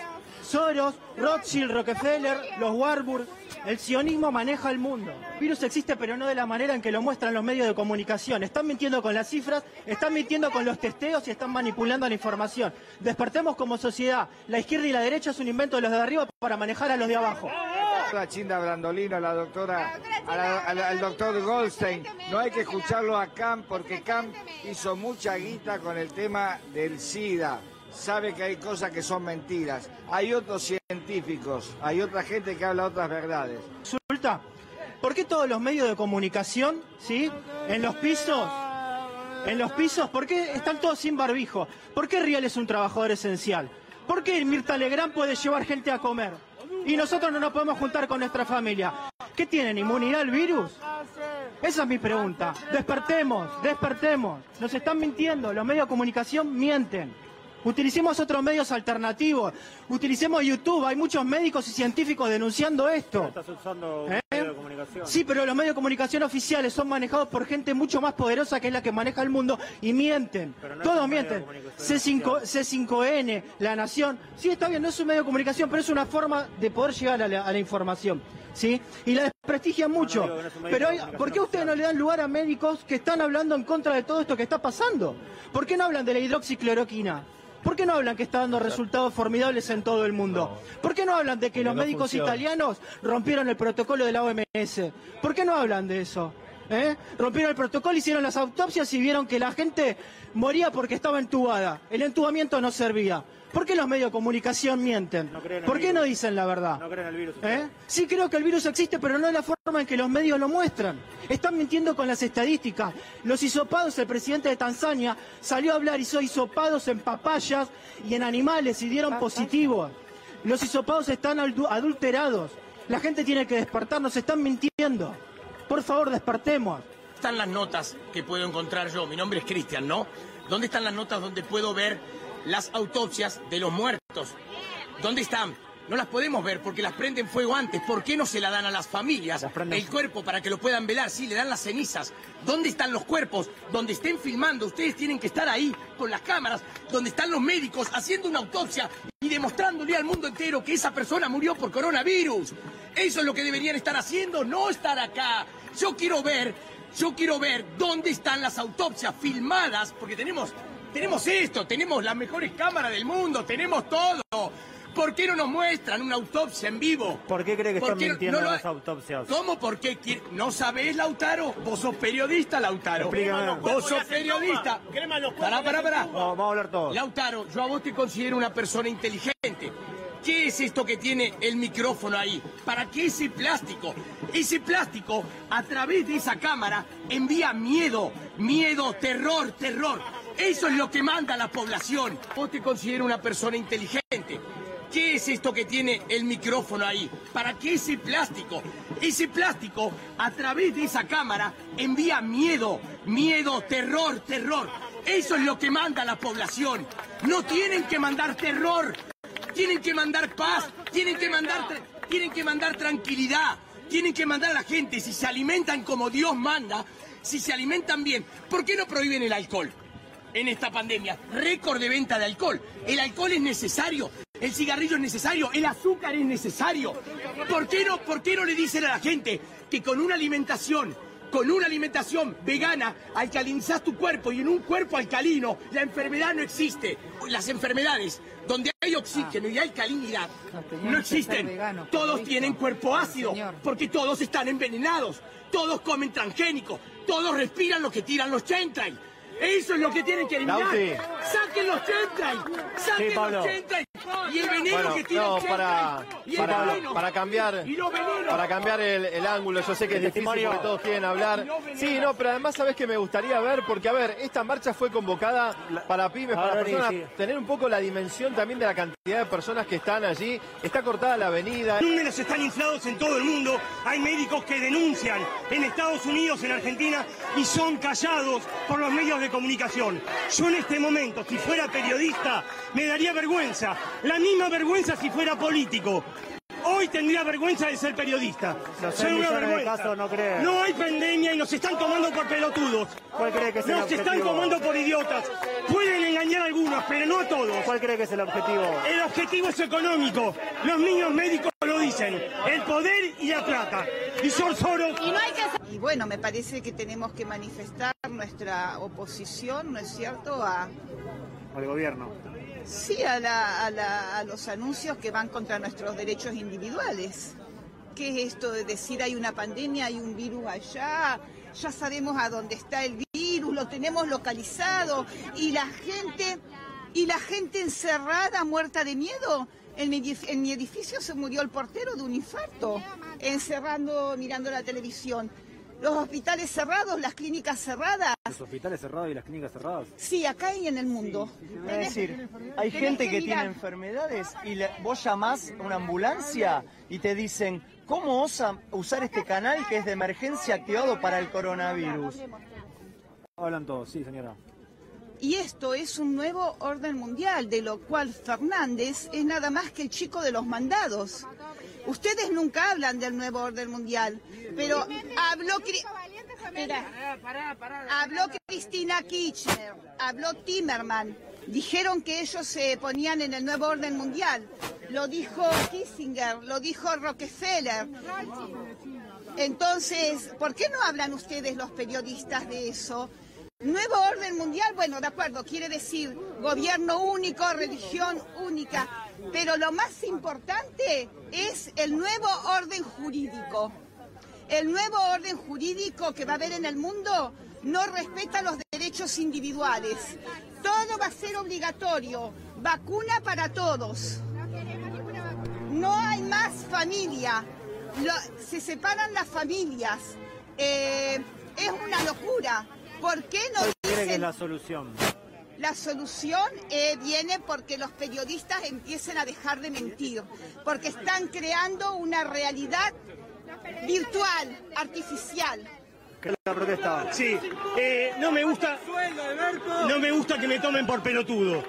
Soros, Rothschild, Rockefeller, los Warburg. El sionismo maneja el mundo. El virus existe, pero no de la manera en que lo muestran los medios de comunicación. Están mintiendo con las cifras, están mintiendo con los testeos y están manipulando la información. Despertemos como sociedad. La izquierda y la derecha es un invento de los de arriba para manejar a los de abajo. La Chinda Brandolino, la doctora, al doctor Goldstein. No hay que escucharlo a Camp porque Camp hizo mucha guita con el tema del SIDA sabe que hay cosas que son mentiras. Hay otros científicos, hay otra gente que habla otras verdades. Resulta, ¿por qué todos los medios de comunicación, sí, en los pisos, en los pisos, por qué están todos sin barbijo? ¿Por qué Rial es un trabajador esencial? ¿Por qué Mirta Legrand puede llevar gente a comer? Y nosotros no nos podemos juntar con nuestra familia. ¿Qué tienen? ¿Inmunidad al virus? Esa es mi pregunta. Despertemos, despertemos. Nos están mintiendo, los medios de comunicación mienten. Utilicemos otros medios alternativos. Utilicemos YouTube. Hay muchos médicos y científicos denunciando esto. Estás usando ¿Eh? de comunicación. Sí, pero los medios de comunicación oficiales son manejados por gente mucho más poderosa que es la que maneja el mundo y mienten. Todos mienten. C5, C5N, La Nación. Sí, está bien, no es un medio de comunicación, pero es una forma de poder llegar a la, información. ¿Sí? Y la desprestigian mucho. pero ¿por qué ustedes no le dan lugar a médicos que están hablando en contra de todo esto que está pasando? ¿Por qué no hablan de la hidroxicloroquina? ¿Por qué no hablan que está dando resultados formidables en todo el mundo? ¿Por qué no hablan de que los médicos italianos rompieron el protocolo de la OMS? ¿Por qué no hablan de eso? ¿Eh? Rompieron el protocolo, hicieron las autopsias y vieron que la gente moría porque estaba entubada. El entubamiento no servía. ¿Por qué los medios de comunicación mienten? ¿Por qué no dicen la verdad? No creen el virus. ¿Eh? Sí creo que el virus existe, pero no de la forma en que los medios lo muestran. Están mintiendo con las estadísticas. Los hisopados, el presidente de Tanzania salió a hablar, hizo hisopados en papayas y en animales y dieron positivos. Los hisopados están adulterados. La gente tiene que despertar, nos están mintiendo. Por favor, despertemos. Están las notas que puedo encontrar yo. Mi nombre es Cristian, ¿no? ¿Dónde están las notas donde puedo ver las autopsias de los muertos. ¿Dónde están? No las podemos ver porque las prenden fuego antes. ¿Por qué no se la dan a las familias el cuerpo para que lo puedan velar? Sí, le dan las cenizas. ¿Dónde están los cuerpos? Donde estén filmando, ustedes tienen que estar ahí con las cámaras, donde están los médicos haciendo una autopsia y demostrándole al mundo entero que esa persona murió por coronavirus. Eso es lo que deberían estar haciendo, no estar acá. Yo quiero ver, yo quiero ver dónde están las autopsias filmadas, porque tenemos tenemos esto, tenemos las mejores cámaras del mundo, tenemos todo. ¿Por qué no nos muestran una autopsia en vivo? ¿Por qué cree que están mintiendo las autopsias? ¿Cómo? ¿Por qué? ¿No sabés, Lautaro? Vos sos periodista, Lautaro. Vos sos periodista. Pará, pará, pará. vamos a hablar todo. Lautaro, yo a vos te considero una persona inteligente. ¿Qué es esto que tiene el micrófono ahí? ¿Para qué ese plástico? Ese plástico, a través de esa cámara, envía miedo, miedo, terror, terror. Eso es lo que manda la población. Vos te considero una persona inteligente. ¿Qué es esto que tiene el micrófono ahí? ¿Para qué ese plástico? Ese plástico, a través de esa cámara, envía miedo, miedo, terror, terror. Eso es lo que manda la población. No tienen que mandar terror, tienen que mandar paz, tienen que mandar, tienen que mandar tranquilidad, tienen que mandar a la gente, si se alimentan como Dios manda, si se alimentan bien, ¿por qué no prohíben el alcohol? en esta pandemia. Récord de venta de alcohol. El alcohol es necesario. El cigarrillo es necesario. El azúcar es necesario. ¿Por qué no, por qué no le dicen a la gente que con una alimentación con una alimentación vegana alcalinizás tu cuerpo y en un cuerpo alcalino la enfermedad no existe. Las enfermedades donde hay oxígeno y alcalinidad no existen. Todos tienen cuerpo ácido porque todos están envenenados. Todos comen transgénicos. Todos respiran lo que tiran los chemtrails. Eso es lo que tienen que eliminar. Saquen los chemtrails. Saquen los chemtrails. Y el veneno que tiene no, para, para, para, cambiar, para cambiar el, ángulo, yo sé que es difícil porque todos quieren hablar. Sí, no, pero además sabes que me gustaría ver, porque a ver, esta marcha fue convocada para pymes, para personas, tener un poco la dimensión también de la cantidad de personas que están allí. Está cortada la avenida. Números están inflados en todo el mundo. Hay médicos que denuncian en Estados Unidos, en Argentina, y son callados por los medios de comunicación. Yo en este momento, si fuera periodista, me daría vergüenza. La misma vergüenza si fuera político. hoy tendría vergüenza de ser periodista. Soy una vergüenza. no, no, hay pandemia y nos están tomando por pelotudos. ¿Cuál cree que es Nos están tomando por idiotas. Pueden engañar a algunos, pero no a todos. ¿Cuál cree que es el objetivo? El objetivo es económico. Los niños médicos lo dicen. El poder y la plata. Y son solo... Y, y bueno, me parece que tenemos que manifestar nuestra oposición, ¿no es cierto?, a... Al gobierno. Sí, a, los anuncios que van contra nuestros derechos individuales. ¿Qué es esto de decir hay una pandemia, hay un virus allá? Ya sabemos a dónde está el virus, lo tenemos localizado y la gente y la gente encerrada, muerta de miedo. En mi, en mi edificio se murió el portero de un infarto, encerrando, mirando la televisión los hospitales cerrados, las clínicas cerradas. ¿Los hospitales cerrados y las clínicas cerradas? Sí, acá y en el mundo. Es decir, hay gente que, tiene enfermedades y vos llamás a una ambulancia y te dicen, ¿cómo osa usar este canal que es de emergencia activado para el coronavirus? Hablan todos, sí, señora. Y esto es un nuevo orden mundial, de lo cual Fernández es nada más que el chico de los mandados. Ustedes nunca hablan del nuevo orden mundial, pero habló, habló Cristina Kirchner, habló Timerman, dijeron que ellos se ponían en el nuevo orden mundial. Lo dijo Kissinger, lo dijo Rockefeller. Entonces, ¿por qué no hablan ustedes los periodistas de eso? Nuevo orden mundial, bueno, de acuerdo, quiere decir gobierno único, religión única, pero lo más importante es el nuevo orden jurídico. El nuevo orden jurídico que va a haber en el mundo no respeta los derechos individuales. Todo va a ser obligatorio. Vacuna para todos. No hay más familia. se separan las familias. Eh, es una locura. ¿Por qué no dicen... que es la solución? La solución eh, viene porque los periodistas empiecen a dejar de mentir, porque están creando una realidad virtual, artificial. ¿Qué la protesta? Sí, eh, no me gusta, no me gusta que me tomen por pelotudo.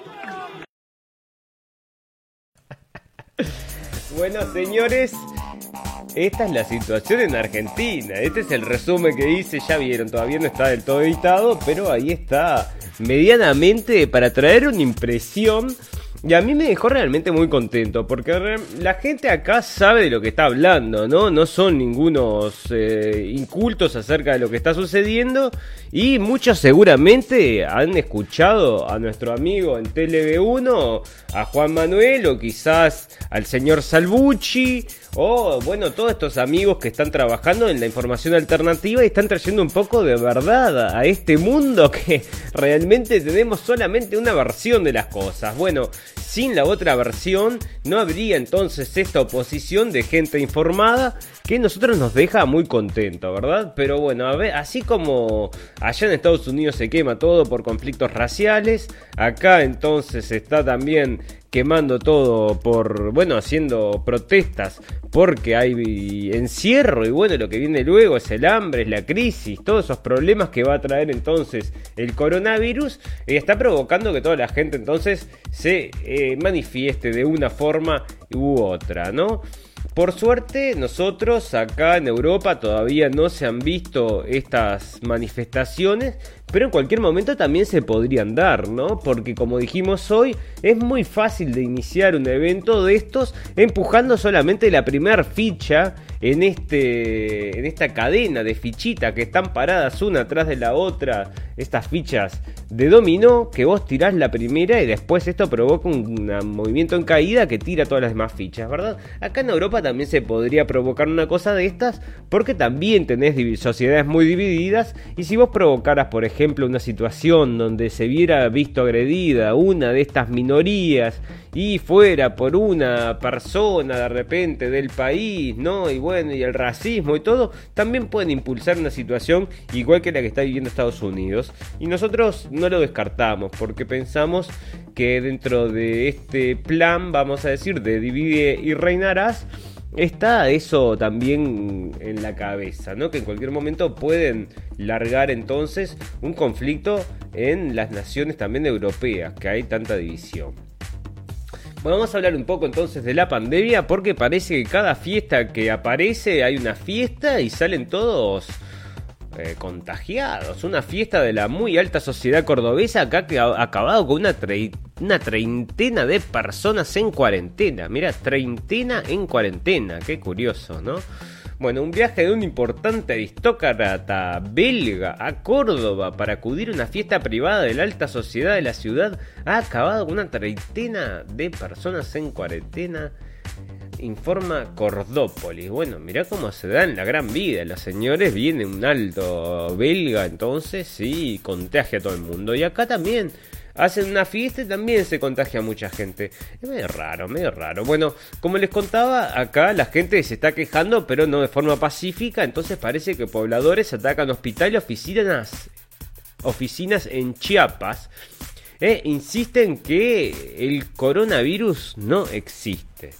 Bueno, señores, esta es la situación en Argentina. Este es el resumen que hice. Ya vieron, todavía no está del todo editado, pero ahí está medianamente para traer una impresión y a mí me dejó realmente muy contento, porque la gente acá sabe de lo que está hablando, ¿no? No son ningunos eh, incultos acerca de lo que está sucediendo. Y muchos seguramente han escuchado a nuestro amigo en TLB1, a Juan Manuel, o quizás al señor Salvucci, o bueno, todos estos amigos que están trabajando en la información alternativa y están trayendo un poco de verdad a este mundo [laughs] que realmente tenemos solamente una versión de las cosas. Bueno, sin la otra versión no habría entonces esta oposición de gente informada que nosotros nos deja muy contentos, ¿verdad? Pero bueno, así como allá en Estados Unidos se quema todo por conflictos raciales, acá entonces está también quemando todo por, bueno, haciendo protestas porque hay encierro y bueno, lo que viene luego es el hambre, es la crisis, todos esos problemas que va a traer entonces el coronavirus y está provocando que toda la gente entonces se eh, manifieste de una forma u otra, ¿no? Por suerte, nosotros acá en Europa todavía no se han visto estas manifestaciones, pero en cualquier momento también se podrían dar, ¿no? Porque como dijimos hoy, es muy fácil de iniciar un evento de estos empujando solamente la primera ficha en, este, en esta cadena de fichitas que están paradas una atrás de la otra, estas fichas de dominó, que vos tirás la primera y después esto provoca un, movimiento en caída que tira todas las demás fichas, ¿verdad? Acá en Europa también se podría provocar una cosa de estas porque también tenés sociedades muy divididas y si vos provocaras, por ejemplo, una situación donde se viera visto agredida una de estas minorías y fuera por una persona de repente del país, ¿no? Y bueno, y el racismo y todo, también pueden impulsar una situación igual que la que está viviendo Estados Unidos. Y nosotros no lo descartamos porque pensamos que dentro de este plan, vamos a decir, de divide y reinarás, está eso también en la cabeza, ¿no? Que en cualquier momento pueden largar entonces un conflicto en las naciones también europeas, que hay tanta división. vamos a hablar un poco entonces de la pandemia porque parece que cada fiesta que aparece hay una fiesta y salen todos eh, contagiados. Una fiesta de la muy alta sociedad cordobesa que ha acabado con una, una treintena de personas en cuarentena. Mira, treintena en cuarentena. Qué curioso, ¿no? Bueno, un viaje de un importante aristócrata belga a Córdoba para acudir a una fiesta privada de la alta sociedad de la ciudad ha acabado con una treintena de personas en cuarentena. Informa Cordópolis. Bueno, mirá cómo se da en la gran vida. Los señores viene un alto belga entonces y contagia a todo el mundo. Y acá también hacen una fiesta y también se contagia mucha gente. Es medio raro, medio raro. Bueno, como les contaba, acá la gente se está quejando, pero no de forma pacífica. Entonces parece que pobladores atacan hospitales oficinas, oficinas en Chiapas. E insisten que el coronavirus no existe.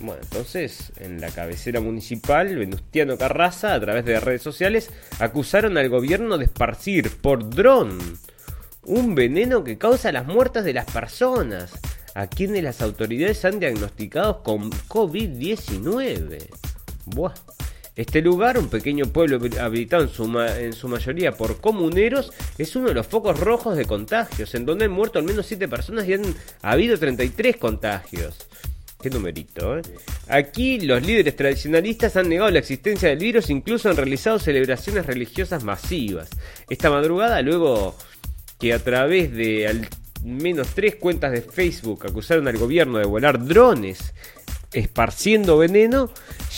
Bueno, entonces, en la cabecera municipal, Venustiano Carraza, a través de redes sociales, acusaron al gobierno de esparcir por dron un veneno que causa las muertes de las personas, a quienes las autoridades han diagnosticado con COVID-19. Buah. Este lugar, un pequeño pueblo habitado en su, mayoría por comuneros, es uno de los focos rojos de contagios, en donde han muerto al menos 7 personas y han habido 33 contagios. Qué numerito, ¿eh? Aquí los líderes tradicionalistas han negado la existencia del virus, incluso han realizado celebraciones religiosas masivas. Esta madrugada, luego que a través de al menos tres cuentas de Facebook acusaron al gobierno de volar drones esparciendo veneno,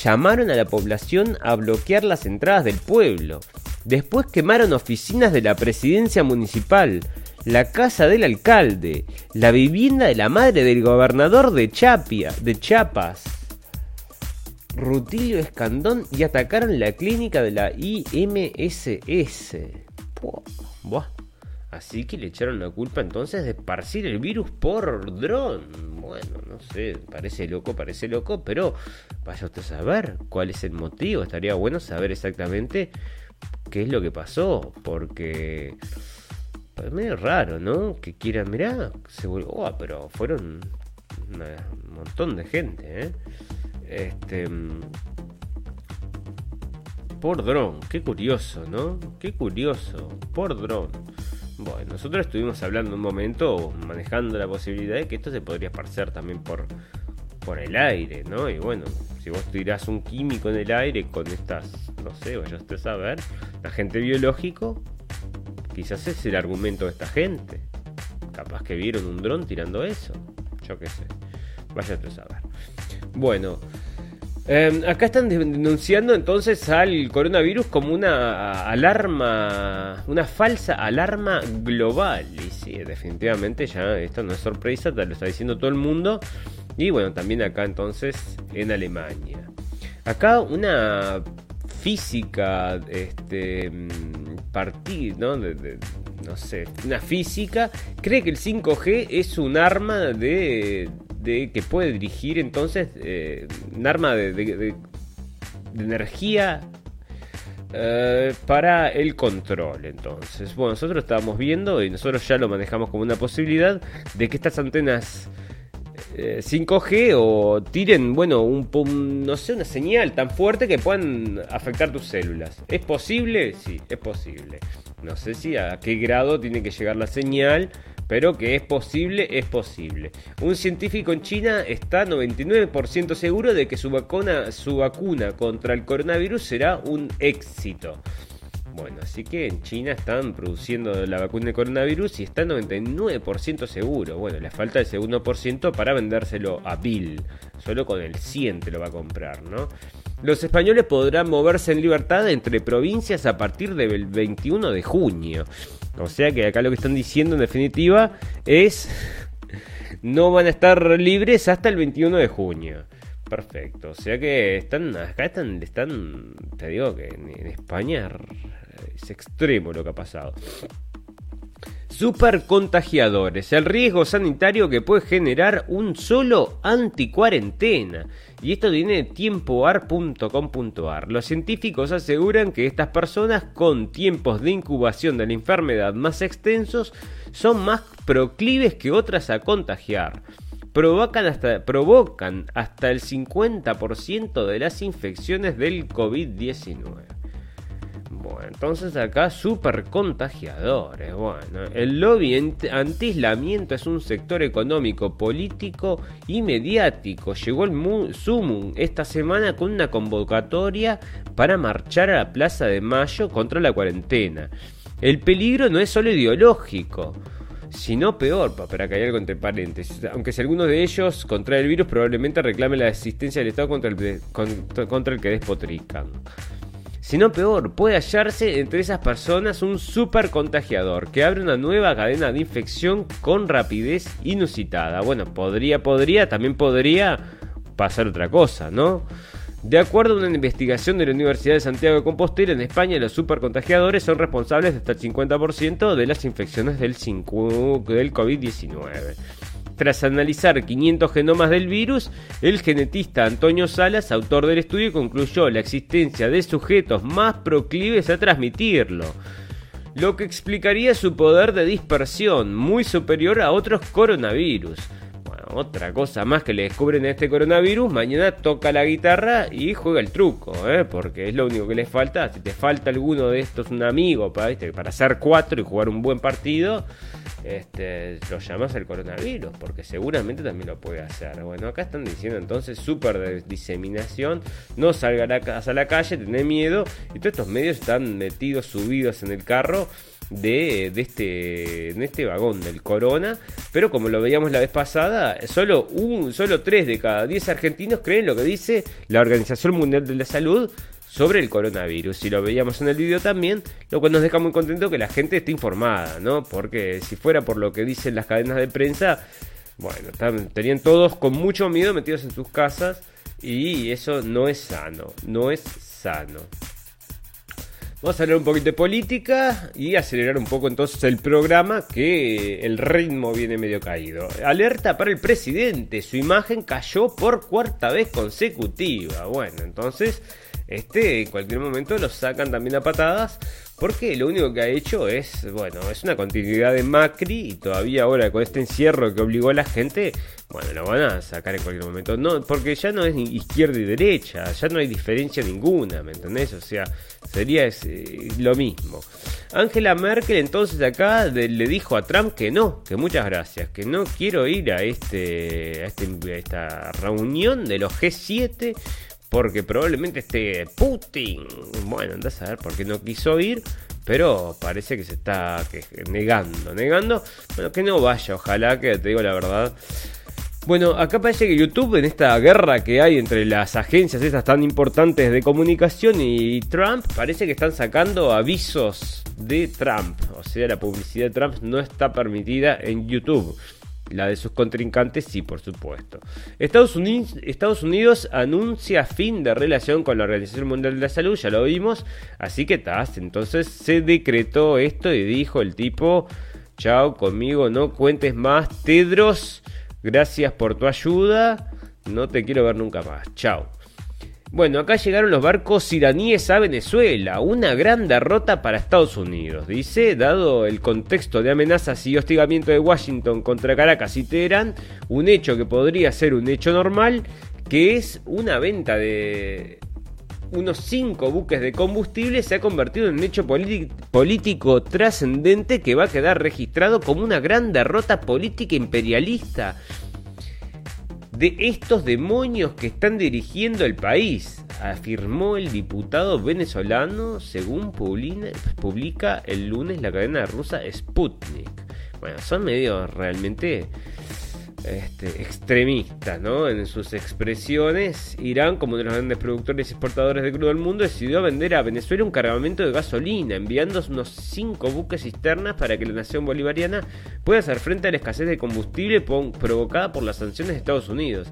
llamaron a la población a bloquear las entradas del pueblo. Después quemaron oficinas de la presidencia municipal, la casa del alcalde, la vivienda de la madre del gobernador de Chapia, de Chiapas, Rutilio Escandón y atacaron la clínica de la IMSS. Así que le echaron la culpa entonces de esparcir el virus por dron. Bueno, no sé, parece loco, parece loco, pero vaya usted a saber cuál es el motivo. Estaría bueno saber exactamente qué es lo que pasó, porque es medio raro, ¿no? Que quieran, mirá, se volvió, oh, pero fueron un montón de gente, ¿eh? Este por dron, qué curioso, ¿no? Qué curioso, por dron. Bueno, nosotros estuvimos hablando un momento, manejando la posibilidad de que esto se podría esparcer también por, por el aire, ¿no? Y bueno, si vos tirás un químico en el aire con estas, no sé, vaya usted a saber, agente biológico, quizás es el argumento de esta gente. Capaz que vieron un dron tirando eso. Yo qué sé. Vaya a saber. Bueno, Em, acá están denunciando entonces al coronavirus como una alarma, una falsa alarma global. Y sí, definitivamente ya esto no es sorpresa, lo está diciendo todo el mundo. Y bueno, también acá entonces en Alemania. Acá una física, este, mm, partida, ¿no? no sé, una física, cree que el 5G es un arma de de que puede dirigir entonces eh, un arma de, energía eh, para el control. Entonces, bueno, nosotros estábamos viendo y nosotros ya lo manejamos como una posibilidad de que estas antenas 5G eh, o tiren, bueno, un, no sé, una señal tan fuerte que puedan afectar tus células. ¿Es posible? Sí, es posible. No sé si a qué grado tiene que llegar la señal pero que es posible, es posible. Un científico en China está 99% seguro de que su vacuna, su vacuna contra el coronavirus será un éxito. Bueno, así que en China están produciendo la vacuna de coronavirus y está 99% seguro. Bueno, le falta el segundo por ciento para vendérselo a Bill. Solo con el 100 te lo va a comprar, ¿no? Los españoles podrán moverse en libertad entre provincias a partir del 21 de junio. O sea que acá lo que están diciendo en definitiva es [laughs] no van a estar libres hasta el 21 de junio. Perfecto. O sea que están acá están están te digo que en, España es extremo lo que ha pasado. Super contagiadores, el riesgo sanitario que puede generar un solo anticuarentena. Y esto viene de tiempoar.com.ar. Los científicos aseguran que estas personas con tiempos de incubación de la enfermedad más extensos son más proclives que otras a contagiar. Provocan hasta, provocan hasta el 50% de las infecciones del COVID-19. Bueno, entonces acá súper contagiadores. Bueno, el lobby anti-aislamiento es un sector económico, político y mediático. Llegó el Sumum esta semana con una convocatoria para marchar a la Plaza de Mayo contra la cuarentena. El peligro no es solo ideológico sino peor, para haya algo entre paréntesis. Aunque si alguno de ellos contrae el virus, probablemente reclame la existencia del Estado contra el, contra el que despotrican sino peor, puede hallarse entre esas personas un super contagiador que abre una nueva cadena de infección con rapidez inusitada. Bueno, podría, podría, también podría pasar otra cosa, ¿no? De acuerdo a una investigación de la Universidad de Santiago de Compostela, en España los supercontagiadores son responsables de hasta el 50% de las infecciones del, del COVID-19. Tras analizar 500 genomas del virus, el genetista Antonio Salas, autor del estudio, concluyó la existencia de sujetos más proclives a transmitirlo, lo que explicaría su poder de dispersión muy superior a otros coronavirus. Otra cosa más que le descubren a este coronavirus, mañana toca la guitarra y juega el truco, ¿eh? porque es lo único que les falta. Si te falta alguno de estos, un amigo, para, para hacer cuatro y jugar un buen partido, este, lo llamas el coronavirus, porque seguramente también lo puede hacer. Bueno, acá están diciendo entonces súper diseminación, no salga a la calle, tener miedo, y todos estos medios están metidos, subidos en el carro de, de este, en este vagón del corona, pero como lo veíamos la vez pasada, solo, un, solo 3 de cada 10 argentinos creen lo que dice la Organización Mundial de la Salud sobre el coronavirus. Si lo veíamos en el vídeo también, lo cual nos deja muy contento que la gente esté informada, ¿no? Porque si fuera por lo que dicen las cadenas de prensa, bueno, estarían todos con mucho miedo metidos en sus casas y eso no es sano, no es sano. Vamos a hablar un poquito de política y acelerar un poco entonces el programa que el ritmo viene medio caído. Alerta para el presidente, su imagen cayó por cuarta vez consecutiva. Bueno, entonces este en cualquier momento lo sacan también a patadas porque lo único que ha hecho es, bueno, es una continuidad de Macri y todavía ahora con este encierro que obligó a la gente, bueno, lo van a sacar en cualquier momento. No, porque ya no es ni izquierda y derecha, ya no hay diferencia ninguna, ¿me entendés? O sea, sería eh, lo mismo. Angela Merkel entonces acá le dijo a Trump que no, que muchas gracias, que no quiero ir a este a, este, a esta reunión de los G7 porque probablemente esté Putin. Bueno, andás a ver por qué no quiso ir, pero parece que se está negando, negando. Bueno, que no vaya, ojalá que te digo la verdad. Bueno, acá parece que YouTube, en esta guerra que hay entre las agencias esas tan importantes de comunicación y Trump, parece que están sacando avisos de Trump. O sea, la publicidad de Trump no está permitida en YouTube. La de sus contrincantes sí, por supuesto. Estados Unidos, Estados Unidos anuncia fin de relación con la Organización Mundial de la Salud, ya lo vimos. Así que tas, entonces se decretó esto y dijo el tipo, chao, conmigo no cuentes más, Tedros, gracias por tu ayuda, no te quiero ver nunca más, chao. Bueno, acá llegaron los barcos iraníes a Venezuela, una gran derrota para Estados Unidos, dice, dado el contexto de amenazas y hostigamiento de Washington contra Caracas y Teherán, un hecho que podría ser un hecho normal, que es una venta de unos 5 buques de combustible, se ha convertido en un hecho político trascendente que va a quedar registrado como una gran derrota política imperialista de estos demonios que están dirigiendo el país, afirmó el diputado venezolano según publica el lunes la cadena rusa Sputnik. Bueno, son medios realmente este, extremista ¿no? en sus expresiones, Irán, como uno de los grandes productores y exportadores de crudo del mundo, decidió vender a Venezuela un cargamento de gasolina, enviando unos 5 buques cisternas para que la nación bolivariana pueda hacer frente a la escasez de combustible provocada por las sanciones de Estados Unidos.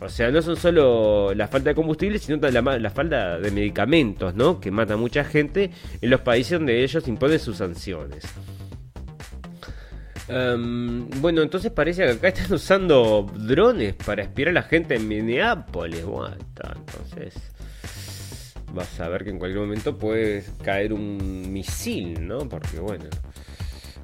O sea, no son solo la falta de combustible, sino la, la falta de medicamentos, ¿no? que mata a mucha gente en los países donde ellos imponen sus sanciones. Em, bueno, entonces parece que acá están usando drones para espiar a la gente en Minneapolis. Bueno, entonces vas a ver que en cualquier momento puede caer un misil, ¿no? Porque bueno,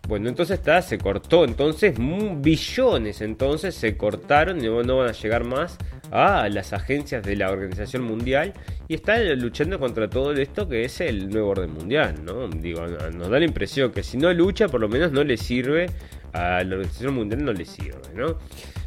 Bueno, entonces está, se cortó, entonces billones, entonces se cortaron y no, van a llegar más a las agencias de la Organización Mundial y está luchando contra todo esto que es el nuevo orden mundial, ¿no? Digo, nos da la impresión que si no lucha, por lo menos no le sirve a la Organización Mundial, no le sirve, ¿no?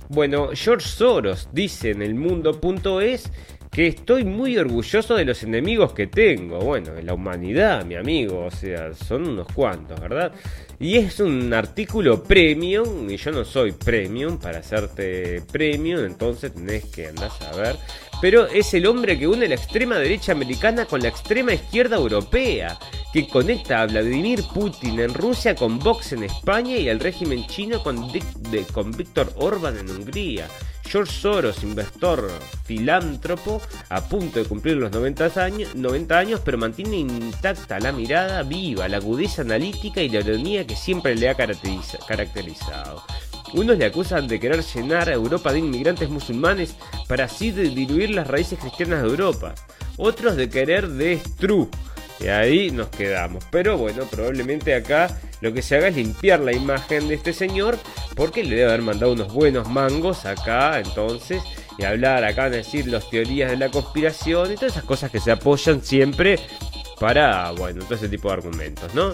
Bueno, George Soros dice en el mundo.es que estoy muy orgulloso de los enemigos que tengo. Bueno, en la humanidad, mi amigo, o sea, son unos cuantos, ¿verdad? Y es un artículo premium, y yo no soy premium para hacerte premium, entonces tenés que andar a ver. Pero es el hombre que une la extrema derecha americana con la extrema izquierda europea, que conecta a Vladimir Putin en Rusia con Vox en España y al régimen chino con, Víctor Orban en Hungría. George Soros, inversor filántropo, a punto de cumplir los 90 años, 90 años, pero mantiene intacta la mirada viva, la agudeza analítica y la ironía que siempre le ha caracterizado. Unos le acusan de querer llenar a Europa de inmigrantes musulmanes para así diluir las raíces cristianas de Europa. Otros de querer destruir y ahí nos quedamos. Pero bueno, probablemente acá lo que se haga es limpiar la imagen de este señor porque le debe haber mandado unos buenos mangos acá entonces y hablar acá, decir las teorías de la conspiración y todas esas cosas que se apoyan siempre para, bueno, todo ese tipo de argumentos, ¿no?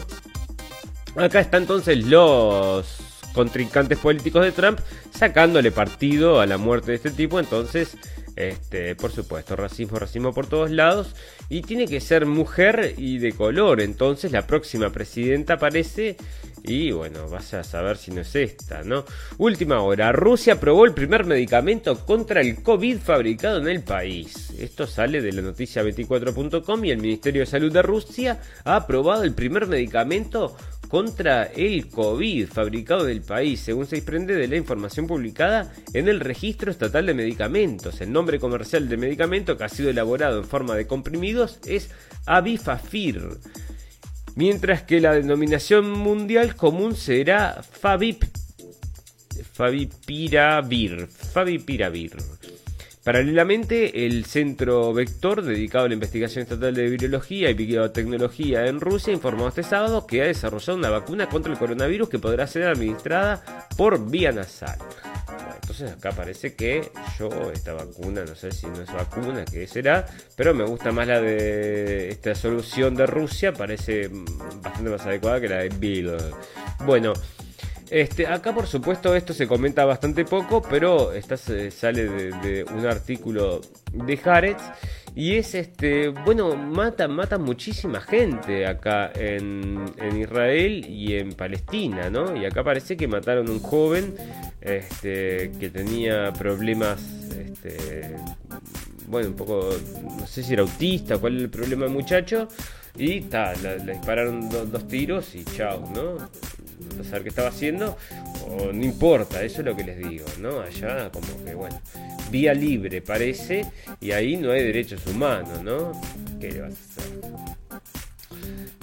Acá están entonces los contrincantes políticos de Trump sacándole partido a la muerte de este tipo, entonces este, por supuesto, racismo, racismo por todos lados. Y tiene que ser mujer y de color. Entonces la próxima presidenta aparece. Y bueno, vas a saber si no es esta, ¿no? Última hora. Rusia aprobó el primer medicamento contra el COVID fabricado en el país. Esto sale de la noticia 24.com y el Ministerio de Salud de Rusia ha aprobado el primer medicamento contra el COVID fabricado del país, según se desprende de la información publicada en el Registro Estatal de Medicamentos. El nombre comercial del medicamento que ha sido elaborado en forma de comprimidos es Avifafir, mientras que la denominación mundial común será Fabip, Favipiravir. Favipiravir. Paralelamente, el Centro Vector, dedicado a la investigación estatal de virología y biotecnología en Rusia, informó este sábado que ha desarrollado una vacuna contra el coronavirus que podrá ser administrada por vía nasal. entonces acá parece que yo esta vacuna, no sé si no es vacuna, qué será, pero me gusta más la de esta solución de Rusia, parece bastante más adecuada que la de Bill. Bueno, este, acá por supuesto esto se comenta bastante poco, pero esta sale de, un artículo de Haaretz y es este, bueno, mata, mata muchísima gente acá en, Israel y en Palestina, ¿no? Y acá parece que mataron un joven este, que tenía problemas, este, bueno, un poco, no sé si era autista, cuál es el problema del muchacho, y ta, le, dispararon dos tiros y chao, ¿no? No saber qué estaba haciendo, o no importa, eso es lo que les digo, ¿no? Allá como que, bueno, vía libre parece, y ahí no hay derechos humanos, ¿no? ¿Qué le vas a hacer?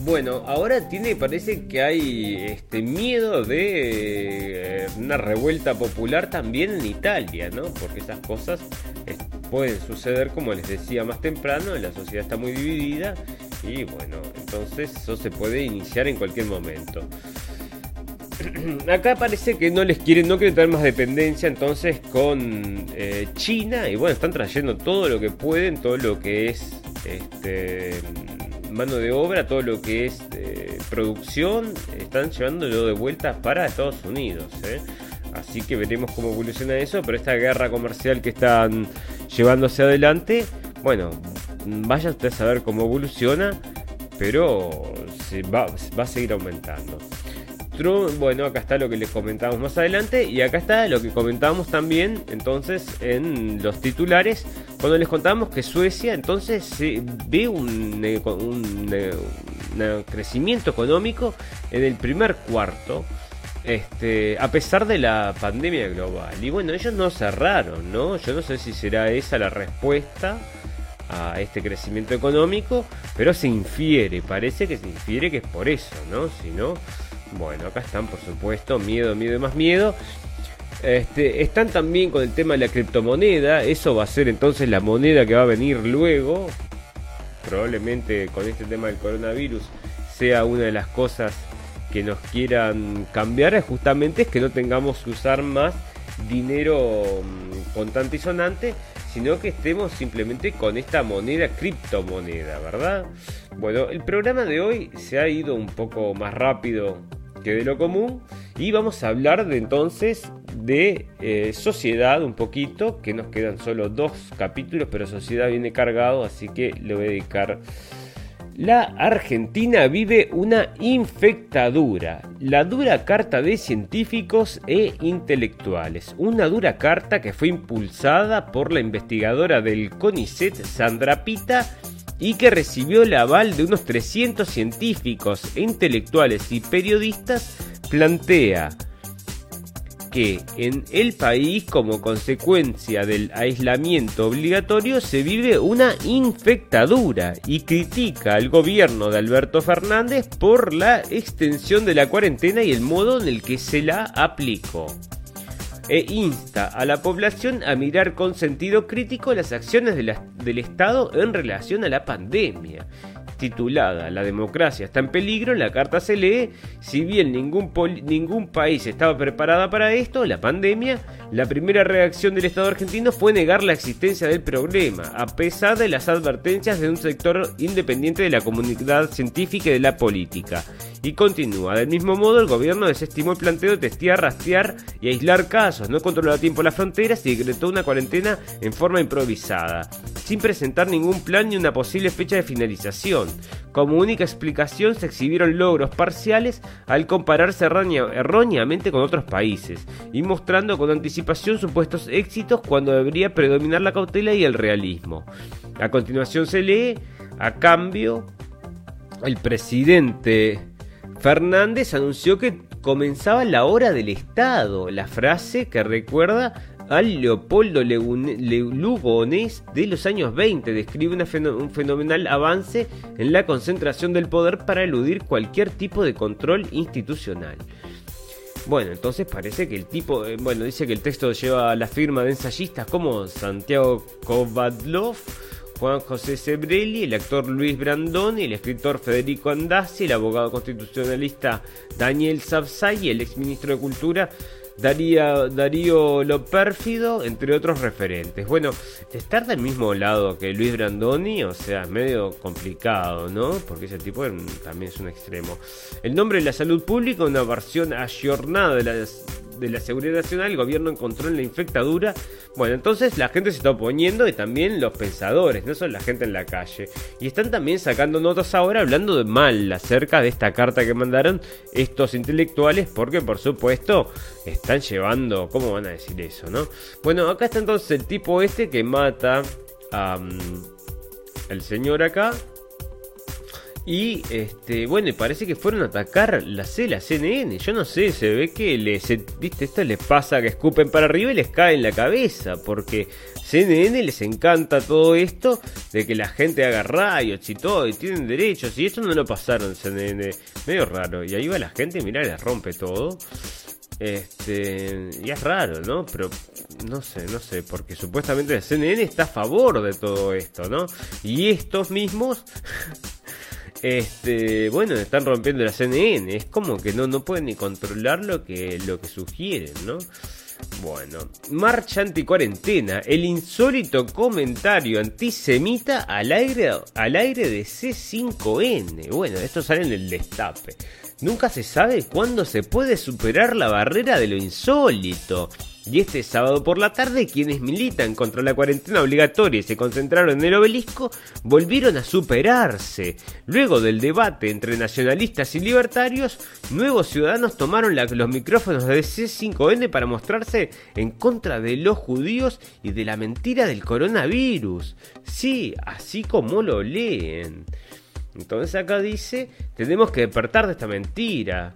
Bueno, ahora tiene, parece que hay este miedo de eh, una revuelta popular también en Italia, ¿no? Porque esas cosas pueden suceder, como les decía más temprano, la sociedad está muy dividida y bueno, entonces eso se puede iniciar en cualquier momento. [clears throat] acá parece que no les quieren, no quieren tener más dependencia entonces con eh, China y bueno, están trayendo todo lo que pueden, todo lo que es este, mano de obra, todo lo que es eh, producción, están llevándolo de vuelta para Estados Unidos. ¿eh? Así que veremos cómo evoluciona eso, pero esta guerra comercial que están llevándose adelante, bueno, vaya usted a saber cómo evoluciona, pero se va a seguir aumentando bueno, acá está lo que les comentamos más adelante y acá está lo que comentábamos también entonces en los titulares cuando les contábamos que Suecia entonces ve un, un, crecimiento económico en el primer cuarto. Este, a pesar de la pandemia global. Y bueno, ellos no cerraron, ¿no? Yo no sé si será esa la respuesta a este crecimiento económico, pero se infiere, parece que se infiere que es por eso, ¿no? Si no, bueno, acá están, por supuesto, miedo, miedo y más miedo. Este, están también con el tema de la criptomoneda. Eso va a ser entonces la moneda que va a venir luego. Probablemente con este tema del coronavirus sea una de las cosas que nos quieran cambiar justamente es que no tengamos que usar más dinero mm, contante y sonante, sino que estemos simplemente con esta moneda, criptomoneda, ¿verdad? Bueno, el programa de hoy se ha ido un poco más rápido que de lo común. Y vamos a hablar de entonces de eh, sociedad un poquito, que nos quedan solo dos capítulos, pero sociedad viene cargado, así que le voy a dedicar. La Argentina vive una infectadura, la dura carta de científicos e intelectuales, una dura carta que fue impulsada por la investigadora del CONICET Sandra Pita y que recibió el aval de unos 300 científicos, intelectuales y periodistas, plantea que en el país, como consecuencia del aislamiento obligatorio, se vive una infectadura y critica al gobierno de Alberto Fernández por la extensión de la cuarentena y el modo en el que se la aplicó e insta a la población a mirar con sentido crítico las acciones del Estado en relación a la pandemia titulada La democracia está en peligro, la carta se lee, si bien ningún, ningún país estaba preparada para esto, la pandemia, la primera reacción del Estado argentino fue negar la existencia del problema, a pesar de las advertencias de un sector independiente de la comunidad científica y de la política. Y continúa, del mismo modo el gobierno desestimó el planteo de testear, rastrear y aislar casos, no controló a tiempo las fronteras y decretó una cuarentena en forma improvisada, sin presentar ningún plan ni una posible fecha de finalización. Como única explicación se exhibieron logros parciales al compararse erróneamente con otros países y mostrando con anticipación supuestos éxitos cuando debería predominar la cautela y el realismo. A continuación se lee, a cambio, el presidente Fernández anunció que comenzaba la hora del Estado, la frase que recuerda al Leopoldo Lugones de los años 20. Describe un fenomenal avance en la concentración del poder para eludir cualquier tipo de control institucional. Bueno, entonces parece que el tipo, eh, bueno, dice que el texto lleva la firma de ensayistas como Santiago Kovadlov, Juan José Sebrelli, el actor Luis Brandoni, el escritor Federico Andazzi, el abogado constitucionalista Daniel Sapsay y el exministro de Cultura Darío, Darío Lo Pérfido, entre otros referentes. Bueno, estar del mismo lado que Luis Brandoni, o sea, es medio complicado, ¿no? Porque ese tipo también es un extremo. El nombre de la salud pública, una versión ayornada de las de la Seguridad Nacional, el gobierno encontró en la infectadura. Bueno, entonces la gente se está oponiendo y también los pensadores, no solo la gente en la calle. Y están también sacando notas ahora hablando de mal acerca de esta carta que mandaron estos intelectuales, porque por supuesto están llevando, ¿cómo van a decir eso, no? Bueno, acá está entonces el tipo este que mata a... el señor acá, y este, bueno, parece que fueron a atacar la C, la CNN. Yo no sé, se ve que les, viste, esto les pasa que escupen para arriba y les cae en la cabeza. Porque CNN les encanta todo esto de que la gente haga rayos y todo, y tienen derechos. Y esto no lo pasaron CNN. Medio raro. Y ahí va la gente, mira, les rompe todo. Este, y es raro, ¿no? Pero no sé, no sé, porque supuestamente CNN está a favor de todo esto, ¿no? Y estos mismos [laughs] este, bueno, están rompiendo la CNN. Es como que no, no pueden ni controlar lo que, lo que sugieren, ¿no? Bueno, marcha anticuarentena, el insólito comentario antisemita al aire, al aire de C5N. Bueno, esto sale en el destape. Nunca se sabe cuándo se puede superar la barrera de lo insólito. Y este sábado por la tarde, quienes militan contra la cuarentena obligatoria y se concentraron en el obelisco, volvieron a superarse. Luego del debate entre nacionalistas y libertarios, nuevos ciudadanos tomaron los micrófonos de C5N para mostrarse en contra de los judíos y de la mentira del coronavirus. Sí, así como lo leen. Entonces acá dice, tenemos que despertar de esta mentira.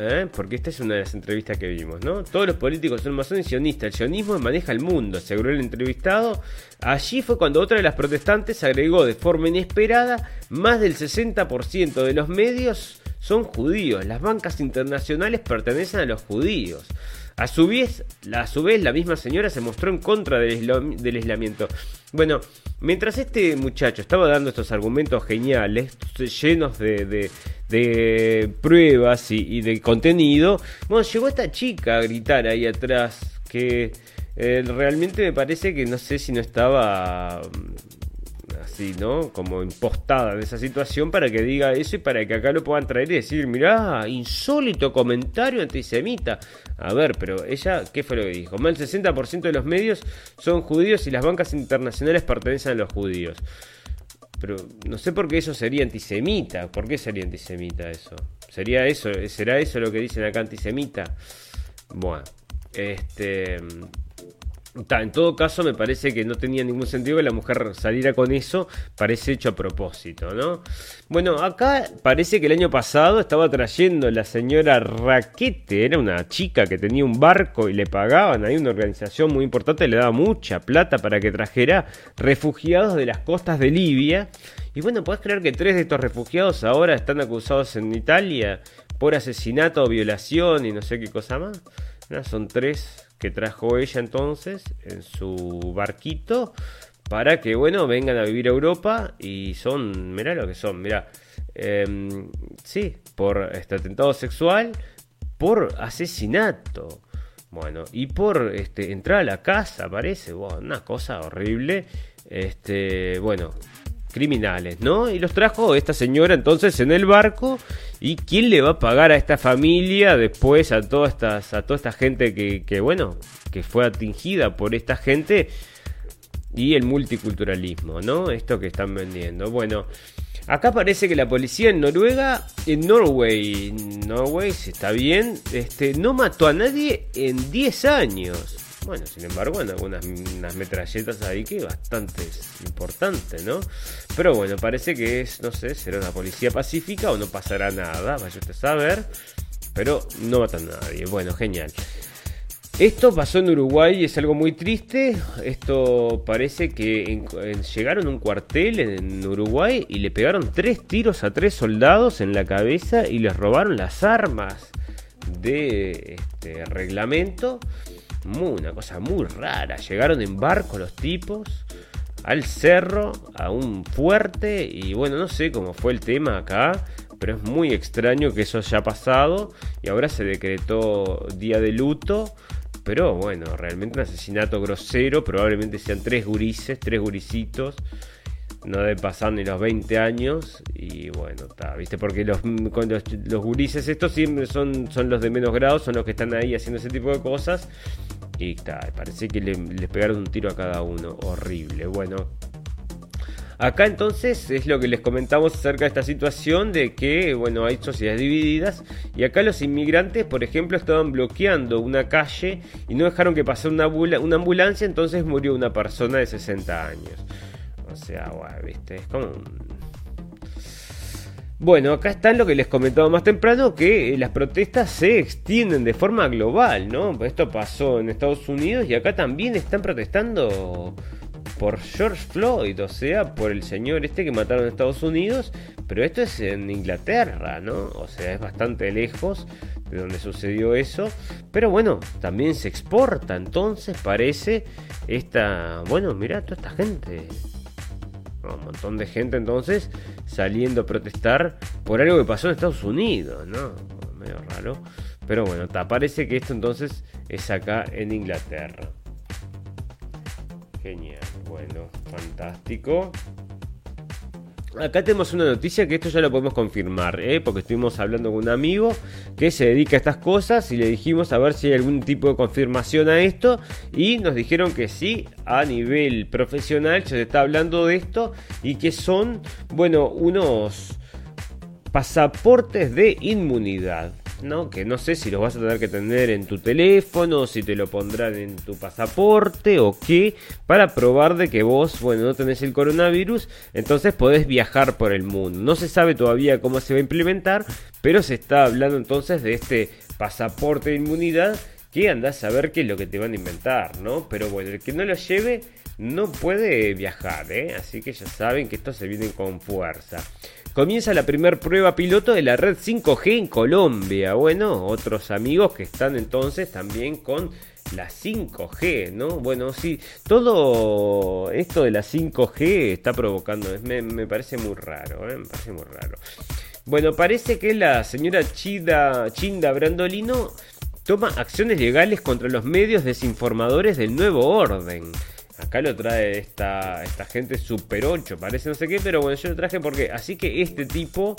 ¿Eh? porque esta es una de las entrevistas que vimos, ¿no? Todos los políticos son masones sionistas, el sionismo maneja el mundo, aseguró el entrevistado. Allí fue cuando otra de las protestantes agregó de forma inesperada, más del 60% de los medios son judíos, las bancas internacionales pertenecen a los judíos. A su vez, a su vez la misma señora se mostró en contra del, aislamiento. Bueno, mientras este muchacho estaba dando estos argumentos geniales, llenos de, de, pruebas y, de contenido, bueno, llegó esta chica a gritar ahí atrás que eh, realmente me parece que no sé si no estaba ¿no? Como impostada en esa situación para que diga eso y para que acá lo puedan traer y decir, mirá, insólito comentario antisemita. A ver, pero ella, ¿qué fue lo que dijo? Más del 60% de los medios son judíos y las bancas internacionales pertenecen a los judíos. Pero no sé por qué eso sería antisemita. ¿Por qué sería antisemita eso? ¿Sería eso? ¿Será eso lo que dicen acá antisemita? Bueno, este en todo caso, me parece que no tenía ningún sentido que la mujer saliera con eso, parece hecho a propósito, ¿no? Bueno, acá parece que el año pasado estaba trayendo la señora Raquete, era una chica que tenía un barco y le pagaban, ahí una organización muy importante, le daba mucha plata para que trajera refugiados de las costas de Libia. Y bueno, ¿puedes creer que tres de estos refugiados ahora están acusados en Italia por asesinato violación y no sé qué cosa más? son tres que trajo ella entonces en su barquito para que, bueno, vengan a vivir a Europa y son, mirá lo que son, mirá, em, sí, por este atentado sexual, por asesinato, bueno, y por este, entrar a la casa, parece, una cosa horrible, este, bueno, criminales, ¿no? Y los trajo esta señora entonces en el barco. ¿Y quién le va a pagar a esta familia después a toda, estas, a toda esta gente que, que, bueno, que fue atingida por esta gente? Y el multiculturalismo, ¿no? Esto que están vendiendo. Bueno, acá parece que la policía en Noruega, en Norway, Norway, está bien, este, no mató a nadie en 10 años. Bueno, sin embargo, en algunas unas metralletas ahí que bastante importante, ¿no? Pero bueno, parece que es, no sé, será una policía pacífica o no pasará nada, vaya usted a saber. Pero no matan a nadie. Bueno, genial. Esto pasó en Uruguay y es algo muy triste. Esto parece que llegaron a un cuartel en Uruguay y le pegaron tres tiros a tres soldados en la cabeza y les robaron las armas de este reglamento una cosa muy rara. Llegaron en barco los tipos al cerro, a un fuerte, y bueno, no sé cómo fue el tema acá, pero es muy extraño que eso haya pasado y ahora se decretó día de luto. Pero bueno, realmente un asesinato grosero, probablemente sean tres gurises, tres gurisitos no deben pasar ni los 20 años y bueno, está, ¿viste? Porque los, los, gurises estos siempre son, son los de menos grado, son los que están ahí haciendo ese tipo de cosas y está, parece que le, les pegaron un tiro a cada uno, horrible, bueno. Acá entonces es lo que les comentamos acerca de esta situación de que, bueno, hay sociedades divididas y acá los inmigrantes, por ejemplo, estaban bloqueando una calle y no dejaron que pasara una ambulancia, entonces murió una persona de 60 años. O sea, bueno, viste, es como... Bueno, acá está lo que les comentaba más temprano, que las protestas se extienden de forma global, ¿no? Esto pasó en Estados Unidos y acá también están protestando por George Floyd, o sea, por el señor este que mataron en Estados Unidos, pero esto es en Inglaterra, ¿no? O sea, es bastante lejos de donde sucedió eso, pero bueno, también se exporta, entonces parece esta, bueno, mira toda esta gente un montón de gente entonces saliendo a protestar por algo que pasó en Estados Unidos, ¿no? Medio raro. Pero bueno, te parece que esto entonces es acá en Inglaterra. Genial, bueno, fantástico. Acá tenemos una noticia que esto ya lo podemos confirmar, ¿eh? porque estuvimos hablando con un amigo que se dedica a estas cosas y le dijimos a ver si hay algún tipo de confirmación a esto y nos dijeron que sí, a nivel profesional se está hablando de esto y que son, bueno, unos pasaportes de inmunidad. ¿No? Que no sé si los vas a tener que tener en tu teléfono, si te lo pondrán en tu pasaporte o qué, para probar de que vos, bueno, no tenés el coronavirus, entonces podés viajar por el mundo. No se sabe todavía cómo se va a implementar, pero se está hablando entonces de este pasaporte de inmunidad que andás a ver qué es lo que te van a inventar, ¿no? Pero bueno, el que no lo lleve no puede viajar, ¿eh? Así que ya saben que esto se viene con fuerza. Comienza la primera prueba piloto de la red 5G en Colombia. Bueno, otros amigos que están entonces también con la 5G, ¿no? Bueno, sí, todo esto de la 5G está provocando, me, parece muy raro, ¿eh? me parece muy raro. Bueno, parece que la señora Chida, Chinda Brandolino toma acciones legales contra los medios desinformadores del nuevo orden. Acá lo trae esta, esta gente Super 8, parece no sé qué, pero bueno, yo lo traje porque así que este tipo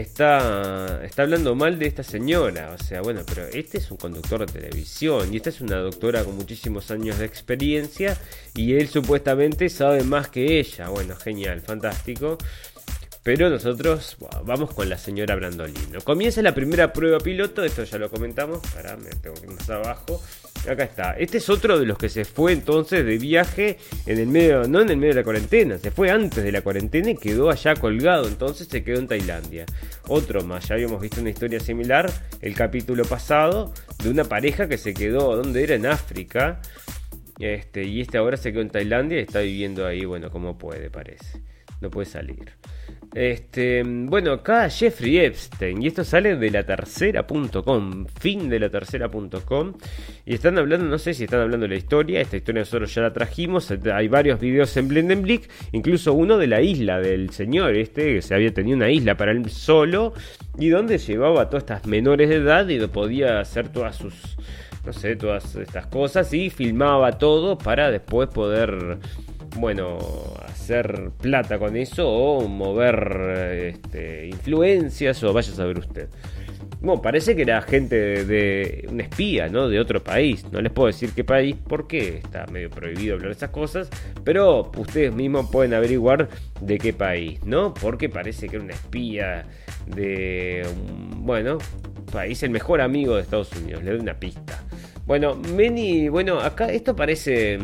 está, está hablando mal de esta señora. O sea, bueno, pero este es un conductor de televisión y esta es una doctora con muchísimos años de experiencia y él supuestamente sabe más que ella. Bueno, genial, fantástico. Pero nosotros vamos con la señora Brandolino. Comienza la primera prueba piloto, esto ya lo comentamos, ahora me tengo que ir más abajo. Acá está. Este es otro de los que se fue entonces de viaje en el medio, no en el medio de la cuarentena, se fue antes de la cuarentena y quedó allá colgado, entonces se quedó en Tailandia. Otro más, ya habíamos visto una historia similar el capítulo pasado de una pareja que se quedó, ¿dónde era? En África. Este, y este ahora se quedó en Tailandia y está viviendo ahí, bueno, como puede, parece. No puede salir. Este, bueno, acá Jeffrey Epstein, y esto sale de la tercera.com, fin de la tercera.com, y están hablando, no sé si están hablando de la historia, esta historia nosotros ya la trajimos, hay varios videos en Blendenblick, incluso uno de la isla del señor este, que se había tenido una isla para él solo, y donde llevaba a todas estas menores de edad y podía hacer todas sus, no sé, todas estas cosas, y filmaba todo para después poder bueno, hacer plata con eso o mover este, influencias o vaya a saber usted. Bueno, parece que era gente de, un espía, ¿no? De otro país. No les puedo decir qué país porque está medio prohibido hablar de esas cosas, pero ustedes mismos pueden averiguar de qué país, ¿no? Porque parece que era una espía de, bueno, país el mejor amigo de Estados Unidos. Le doy una pista. Bueno, Meni, bueno, acá esto parece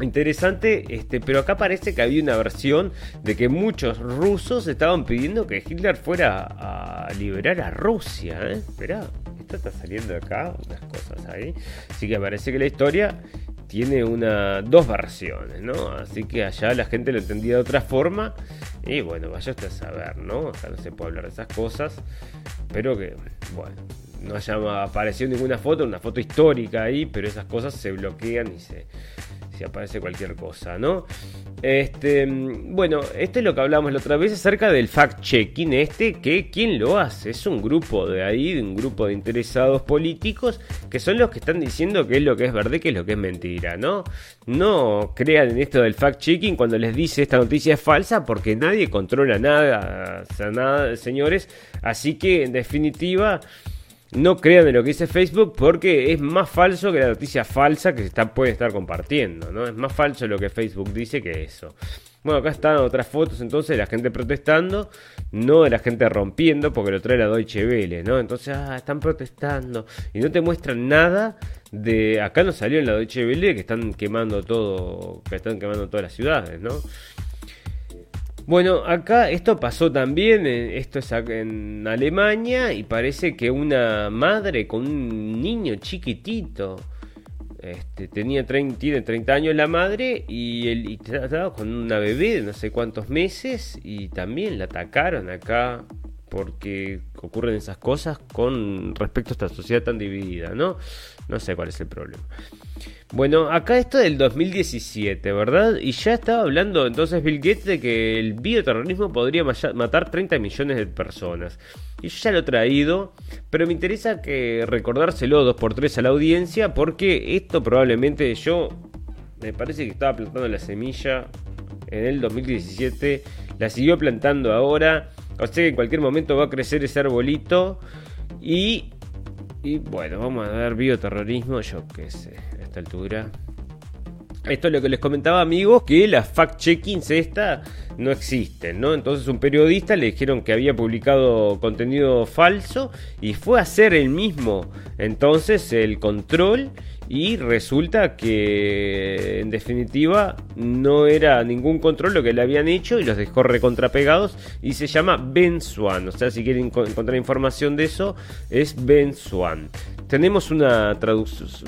Interesante, este, pero acá parece que había una versión de que muchos rusos estaban pidiendo que Hitler fuera a liberar a Rusia. ¿eh? Esto está saliendo acá, unas cosas ahí. Así que parece que la historia tiene una dos versiones, ¿no? Así que allá la gente lo entendía de otra forma. Y bueno, vaya usted a saber, ¿no? Acá no se puede hablar de esas cosas. Pero que, bueno, no haya aparecido ninguna foto, una foto histórica ahí, pero esas cosas se bloquean y se si aparece cualquier cosa, ¿no? Este, bueno, esto es lo que hablamos la otra vez acerca del fact-checking este, que ¿quién lo hace? Es un grupo de ahí, un grupo de interesados políticos, que son los que están diciendo qué es lo que es verdad y qué es lo que es mentira, ¿no? No crean en esto del fact-checking cuando les dice esta noticia es falsa, porque nadie controla nada, o sea, nada, señores, así que en definitiva... No crean en lo que dice Facebook porque es más falso que la noticia falsa que se puede estar compartiendo, ¿no? Es más falso lo que Facebook dice que eso. Bueno, acá están otras fotos entonces de la gente protestando, no de la gente rompiendo, porque lo trae la Deutsche Welle, ¿no? Entonces, ah, están protestando y no te muestran nada de... Acá no salió en la Deutsche Welle que están quemando todo, que están quemando todas las ciudades, ¿no? Bueno, acá esto pasó también, eh, esto es en Alemania y parece que una madre con un niño chiquitito, este, tenía 30, tiene 30 años la madre y, él y trataba con una bebé de no sé cuántos meses y también la atacaron acá porque ocurren esas cosas con respecto a esta sociedad tan dividida, ¿no? No sé cuál es el problema. Bueno, acá esto del 2017, ¿verdad? Y ya estaba hablando entonces Bill Gates de que el bioterrorismo podría matar 30 millones de personas. Y yo ya lo he traído, pero me interesa que recordárselo dos por tres a la audiencia porque esto probablemente yo me parece que estaba plantando la semilla en el 2017, la siguió plantando ahora, o sea que en cualquier momento va a crecer ese arbolito y y bueno, vamos a ver bioterrorismo, yo qué sé altura. Esto es lo que les comentaba amigos, que las fact-checkings esta no existen, ¿no? Entonces un periodista le dijeron que había publicado contenido falso y fue a hacer el mismo entonces el control y resulta que en definitiva no era ningún control lo que le habían hecho y los dejó recontrapegados y se llama Ben Swan, o sea si quieren encontrar información de eso es Ben Swan tenemos una,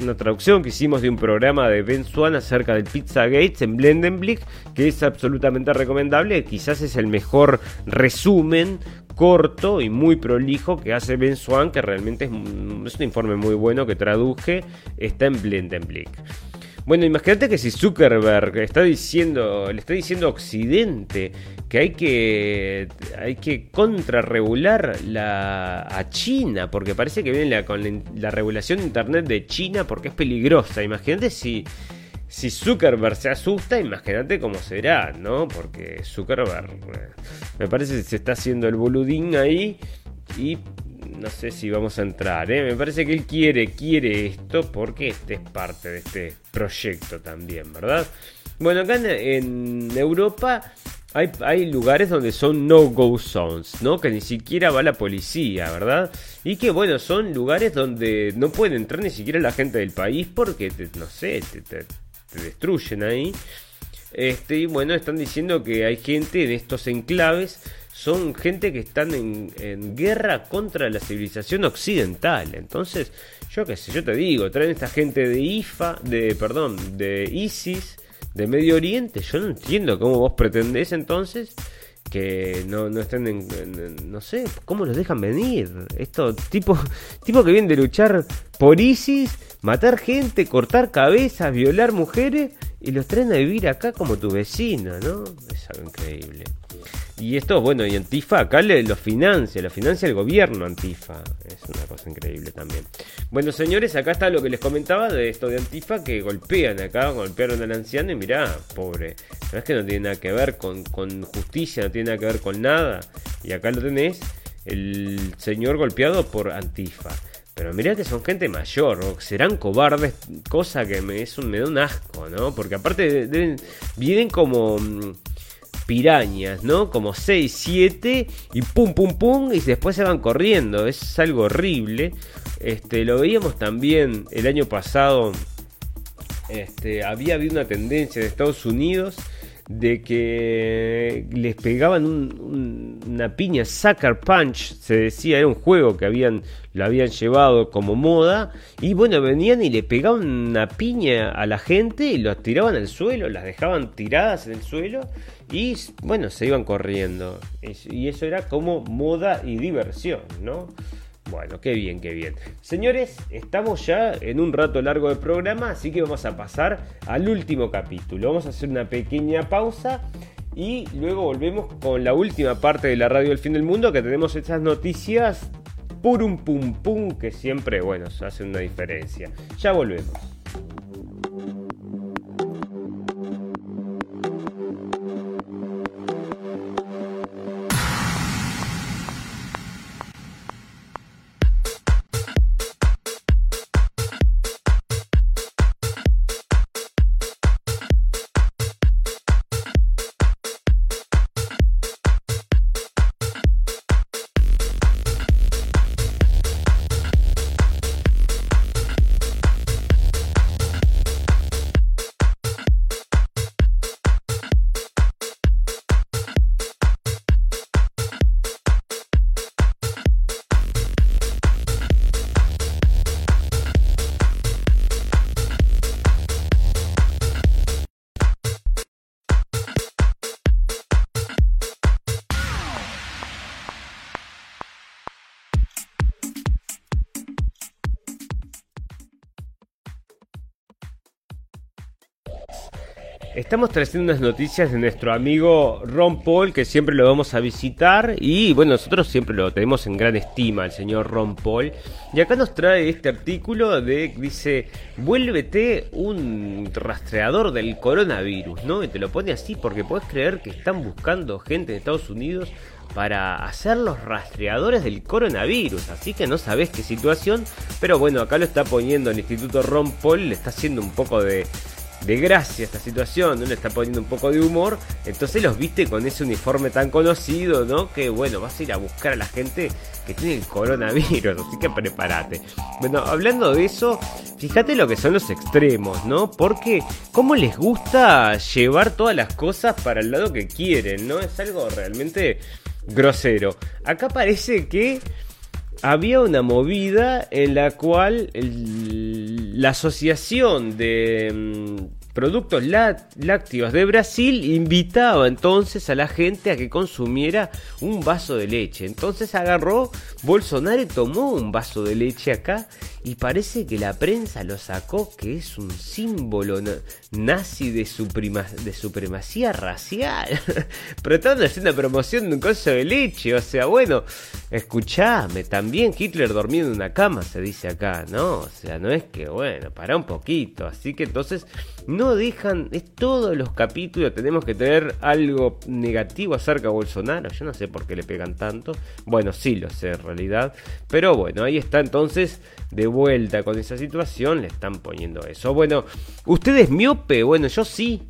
una traducción que hicimos de un programa de Ben Swan acerca acerca del Pizza Gates en Blendenblick, que es absolutamente recomendable. Quizás es el mejor resumen corto y muy prolijo que hace Ben Swan, que realmente es un, informe muy bueno que traduje, está en Blendenblick. Bueno, imagínate que si Zuckerberg está diciendo, le está diciendo a Occidente que hay que, hay que contrarregular la, a China, porque parece que viene con la, regulación de Internet de China porque es peligrosa. Imagínate si, si Zuckerberg se asusta, imagínate cómo será, ¿no? Porque Zuckerberg eh, me parece que se está haciendo el boludín ahí y no sé si vamos a entrar, ¿eh? me parece que él quiere, quiere esto porque este es parte de este proyecto también, ¿verdad? Bueno, acá en, Europa hay, lugares donde son no-go zones, ¿no? Que ni siquiera va la policía, ¿verdad? Y que, bueno, son lugares donde no puede entrar ni siquiera la gente del país porque, no sé, destruyen ahí. Este, y bueno, están diciendo que hay gente en estos enclaves son gente que están en, guerra contra la civilización occidental. Entonces, yo qué sé, yo te digo, traen esta gente de IFA, de, perdón, de ISIS, de Medio Oriente. Yo no entiendo cómo vos pretendés entonces que no, no estén en, no sé, ¿cómo los dejan venir? Esto, tipo, [laughs] tipo que vienen de luchar por ISIS, matar gente, cortar cabezas, violar mujeres y los traen a vivir acá como tu vecino, ¿no? Es algo increíble. Y esto, bueno, y Antifa acá lo financia, lo financia el gobierno Antifa. Es una cosa increíble también. Bueno, señores, acá está lo que les comentaba de esto de Antifa que golpean acá, golpearon al anciano y mirá, pobre. No es que no tiene nada que ver con, con justicia, no tiene nada que ver con nada. Y acá lo tenés, el señor golpeado por Antifa. Pero mirá que son gente mayor, serán cobardes, cosa que me, es un, me da un asco, ¿no? Porque aparte vienen como mm, pirañas, ¿no? Como 6, 7 y pum, pum, pum, y después se van corriendo. Es algo horrible. Este, lo veíamos también el año pasado. Este, había habido una tendencia en Estados Unidos de que les pegaban una piña, Sucker Punch, se decía, era un juego que habían, lo habían llevado como moda, y bueno, venían y le pegaban una piña a la gente y los tiraban al suelo, las dejaban tiradas en el suelo, y bueno, se iban corriendo. Y eso era como moda y diversión, ¿no? Bueno, qué bien, qué bien. Señores, estamos ya en un rato largo de programa, así que vamos a pasar al último capítulo. Vamos a hacer una pequeña pausa y luego volvemos con la última parte de la radio del fin del mundo, que tenemos estas noticias purum pum pum, que siempre, bueno, hacen una diferencia. Ya volvemos. Estamos trayendo unas noticias de nuestro amigo Ron Paul, que siempre lo vamos a visitar. Y bueno, nosotros siempre lo tenemos en gran estima, el señor Ron Paul. Y acá nos trae este artículo de dice: Vuélvete un rastreador del coronavirus, ¿no? Y te lo pone así porque puedes creer que están buscando gente de Estados Unidos para hacer los rastreadores del coronavirus. Así que no sabes qué situación. Pero bueno, acá lo está poniendo el Instituto Ron Paul, le está haciendo un poco de de gracia esta situación, ¿no? le está poniendo un poco de humor, entonces los viste con ese uniforme tan conocido, ¿no? Que bueno, vas a ir a buscar a la gente que tiene el coronavirus, así que prepárate. Bueno, hablando de eso, fíjate lo que son los extremos, ¿no? Porque cómo les gusta llevar todas las cosas para el lado que quieren, ¿no? Es algo realmente grosero. Acá parece que había una movida en la cual la asociación de mm, productos lácteos de Brasil, invitaba entonces a la gente a que consumiera un vaso de leche. Entonces agarró Bolsonaro y tomó un vaso de leche acá y parece que la prensa lo sacó que es un símbolo nazi de, supremacía racial. [laughs] Pero estaban haciendo promoción de un coso de leche. O sea, bueno, escuchame, también Hitler dormía en una cama, se dice acá, ¿no? O sea, no es que, bueno, para un poquito. Así que entonces no dejan, es todos los capítulos tenemos que tener algo negativo acerca de Bolsonaro. Yo no sé por qué le pegan tanto. Bueno, sí lo sé en realidad. Pero bueno, ahí está entonces vuelta con esa situación, le están poniendo eso. Bueno, ¿usted es miope? Bueno, yo sí.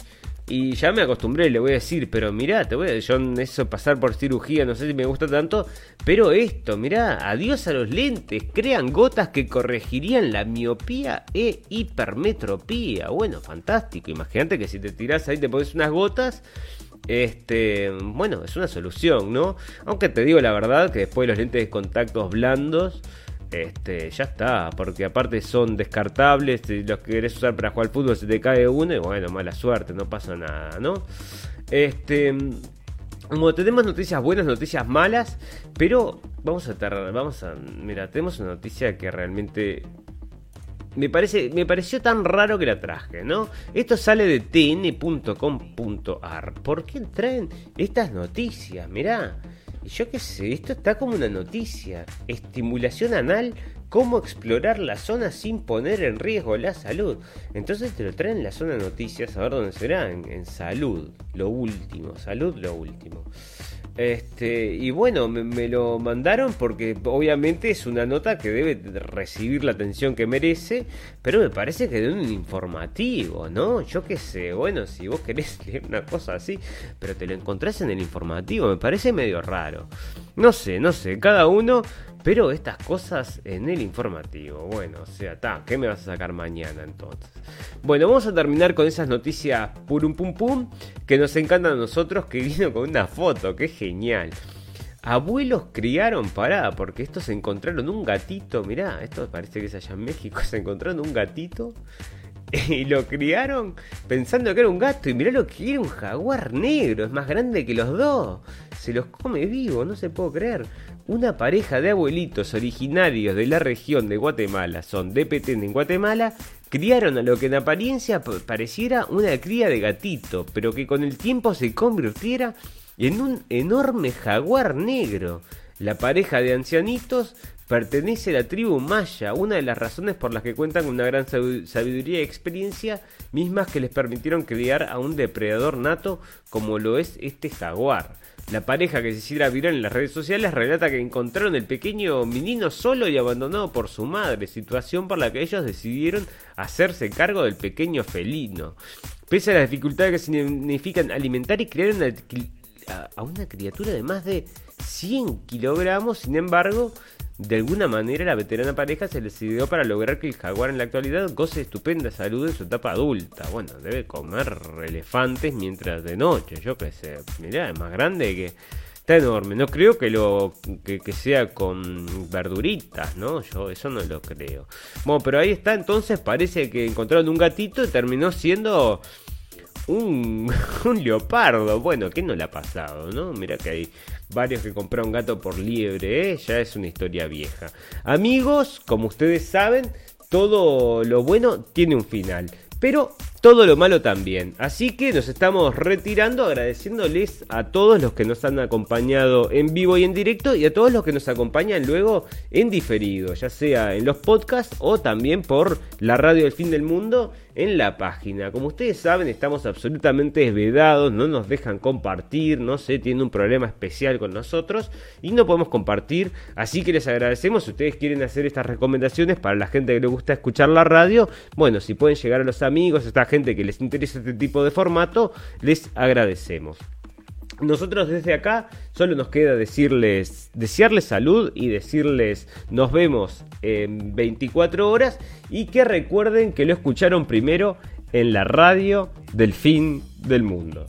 Y ya me acostumbré, le voy a decir, pero mirá, te voy a yo eso pasar por cirugía, no sé si me gusta tanto, pero esto, mirá, adiós a los lentes, crean gotas que corregirían la miopía e hipermetropía. Bueno, fantástico, imagínate que si te tiras ahí te pones unas gotas, este, bueno, es una solución, ¿no? Aunque te digo la verdad que después de los lentes de contactos blandos, este, ya está, porque aparte son descartables, si los querés usar para jugar al fútbol se te cae uno y bueno, mala suerte, no pasa nada, ¿no? Este, como tenemos noticias buenas, noticias malas, pero vamos a tardar, vamos a, mira, tenemos una noticia que realmente me parece, me pareció tan raro que la traje, ¿no? Esto sale de tn.com.ar. ¿Por qué traen estas noticias? Mirá. Yo qué sé, esto está como una noticia. Estimulación anal, cómo explorar la zona sin poner en riesgo la salud. Entonces te lo traen en la zona de noticias, a ver dónde será, en salud, lo último, salud, lo último. Este, y bueno, me, lo mandaron porque obviamente es una nota que debe recibir la atención que merece, pero me parece que de un informativo, ¿no? Yo qué sé, bueno, si vos querés [laughs] leer una cosa así, pero te lo encontrás en el informativo, me parece medio raro. No sé, no sé, cada uno pero estas cosas en el informativo. Bueno, o sea, está, ¿qué me vas a sacar mañana entonces? Bueno, vamos a terminar con esas noticias purum pum pum que nos encantan a nosotros, que vino con una foto, que genial. Abuelos criaron, pará, porque estos encontraron un gatito, mirá, esto parece que es allá en México, [laughs] se encontraron un gatito [laughs] y lo criaron pensando que era un gato y mirá lo que era un jaguar negro, es más grande que los dos, se los come vivo, no se puede creer una pareja de abuelitos originarios de la región de Guatemala, son de Petén en Guatemala, criaron a lo que en apariencia pareciera una cría de gatito, pero que con el tiempo se convirtiera en un enorme jaguar negro. La pareja de ancianitos pertenece a la tribu maya, una de las razones por las que cuentan una gran sabiduría y experiencia, mismas que les permitieron criar a un depredador nato como lo es este jaguar. La pareja que se hiciera viral en las redes sociales relata que encontraron el pequeño menino solo y abandonado por su madre, situación por la que ellos decidieron hacerse cargo del pequeño felino. Pese a las dificultades que significan alimentar y criar a una criatura de más de 100 kilogramos, sin embargo, de alguna manera la veterana pareja se decidió para lograr que el jaguar en la actualidad goce de estupenda salud en su etapa adulta. Bueno, debe comer elefantes mientras de noche, yo qué sé. Mirá, es más grande que... Está enorme. No creo que lo que, sea con verduritas, ¿no? Yo eso no lo creo. Bueno, pero ahí está. Entonces parece que encontraron un gatito y terminó siendo [laughs] un, leopardo. Bueno, ¿qué no le ha pasado, no? Mira que hay varios que compraron gato por liebre, ¿eh? ya es una historia vieja. Amigos, como ustedes saben, todo lo bueno tiene un final. Pero todo lo malo también. Así que nos estamos retirando agradeciéndoles a todos los que nos han acompañado en vivo y en directo y a todos los que nos acompañan luego en diferido, ya sea en los podcasts o también por la radio del fin del mundo en la página. Como ustedes saben, estamos absolutamente desvedados, no nos dejan compartir, no sé, tienen un problema especial con nosotros y no podemos compartir. Así que les agradecemos. Si ustedes quieren hacer estas recomendaciones para la gente que le gusta escuchar la radio, bueno, si pueden llegar a los amigos, esta gente que les interesa este tipo de formato, les agradecemos. Nosotros desde acá solo nos queda decirles, desearles salud y decirles nos vemos en 24 horas y que recuerden que lo escucharon primero en la radio del fin del mundo.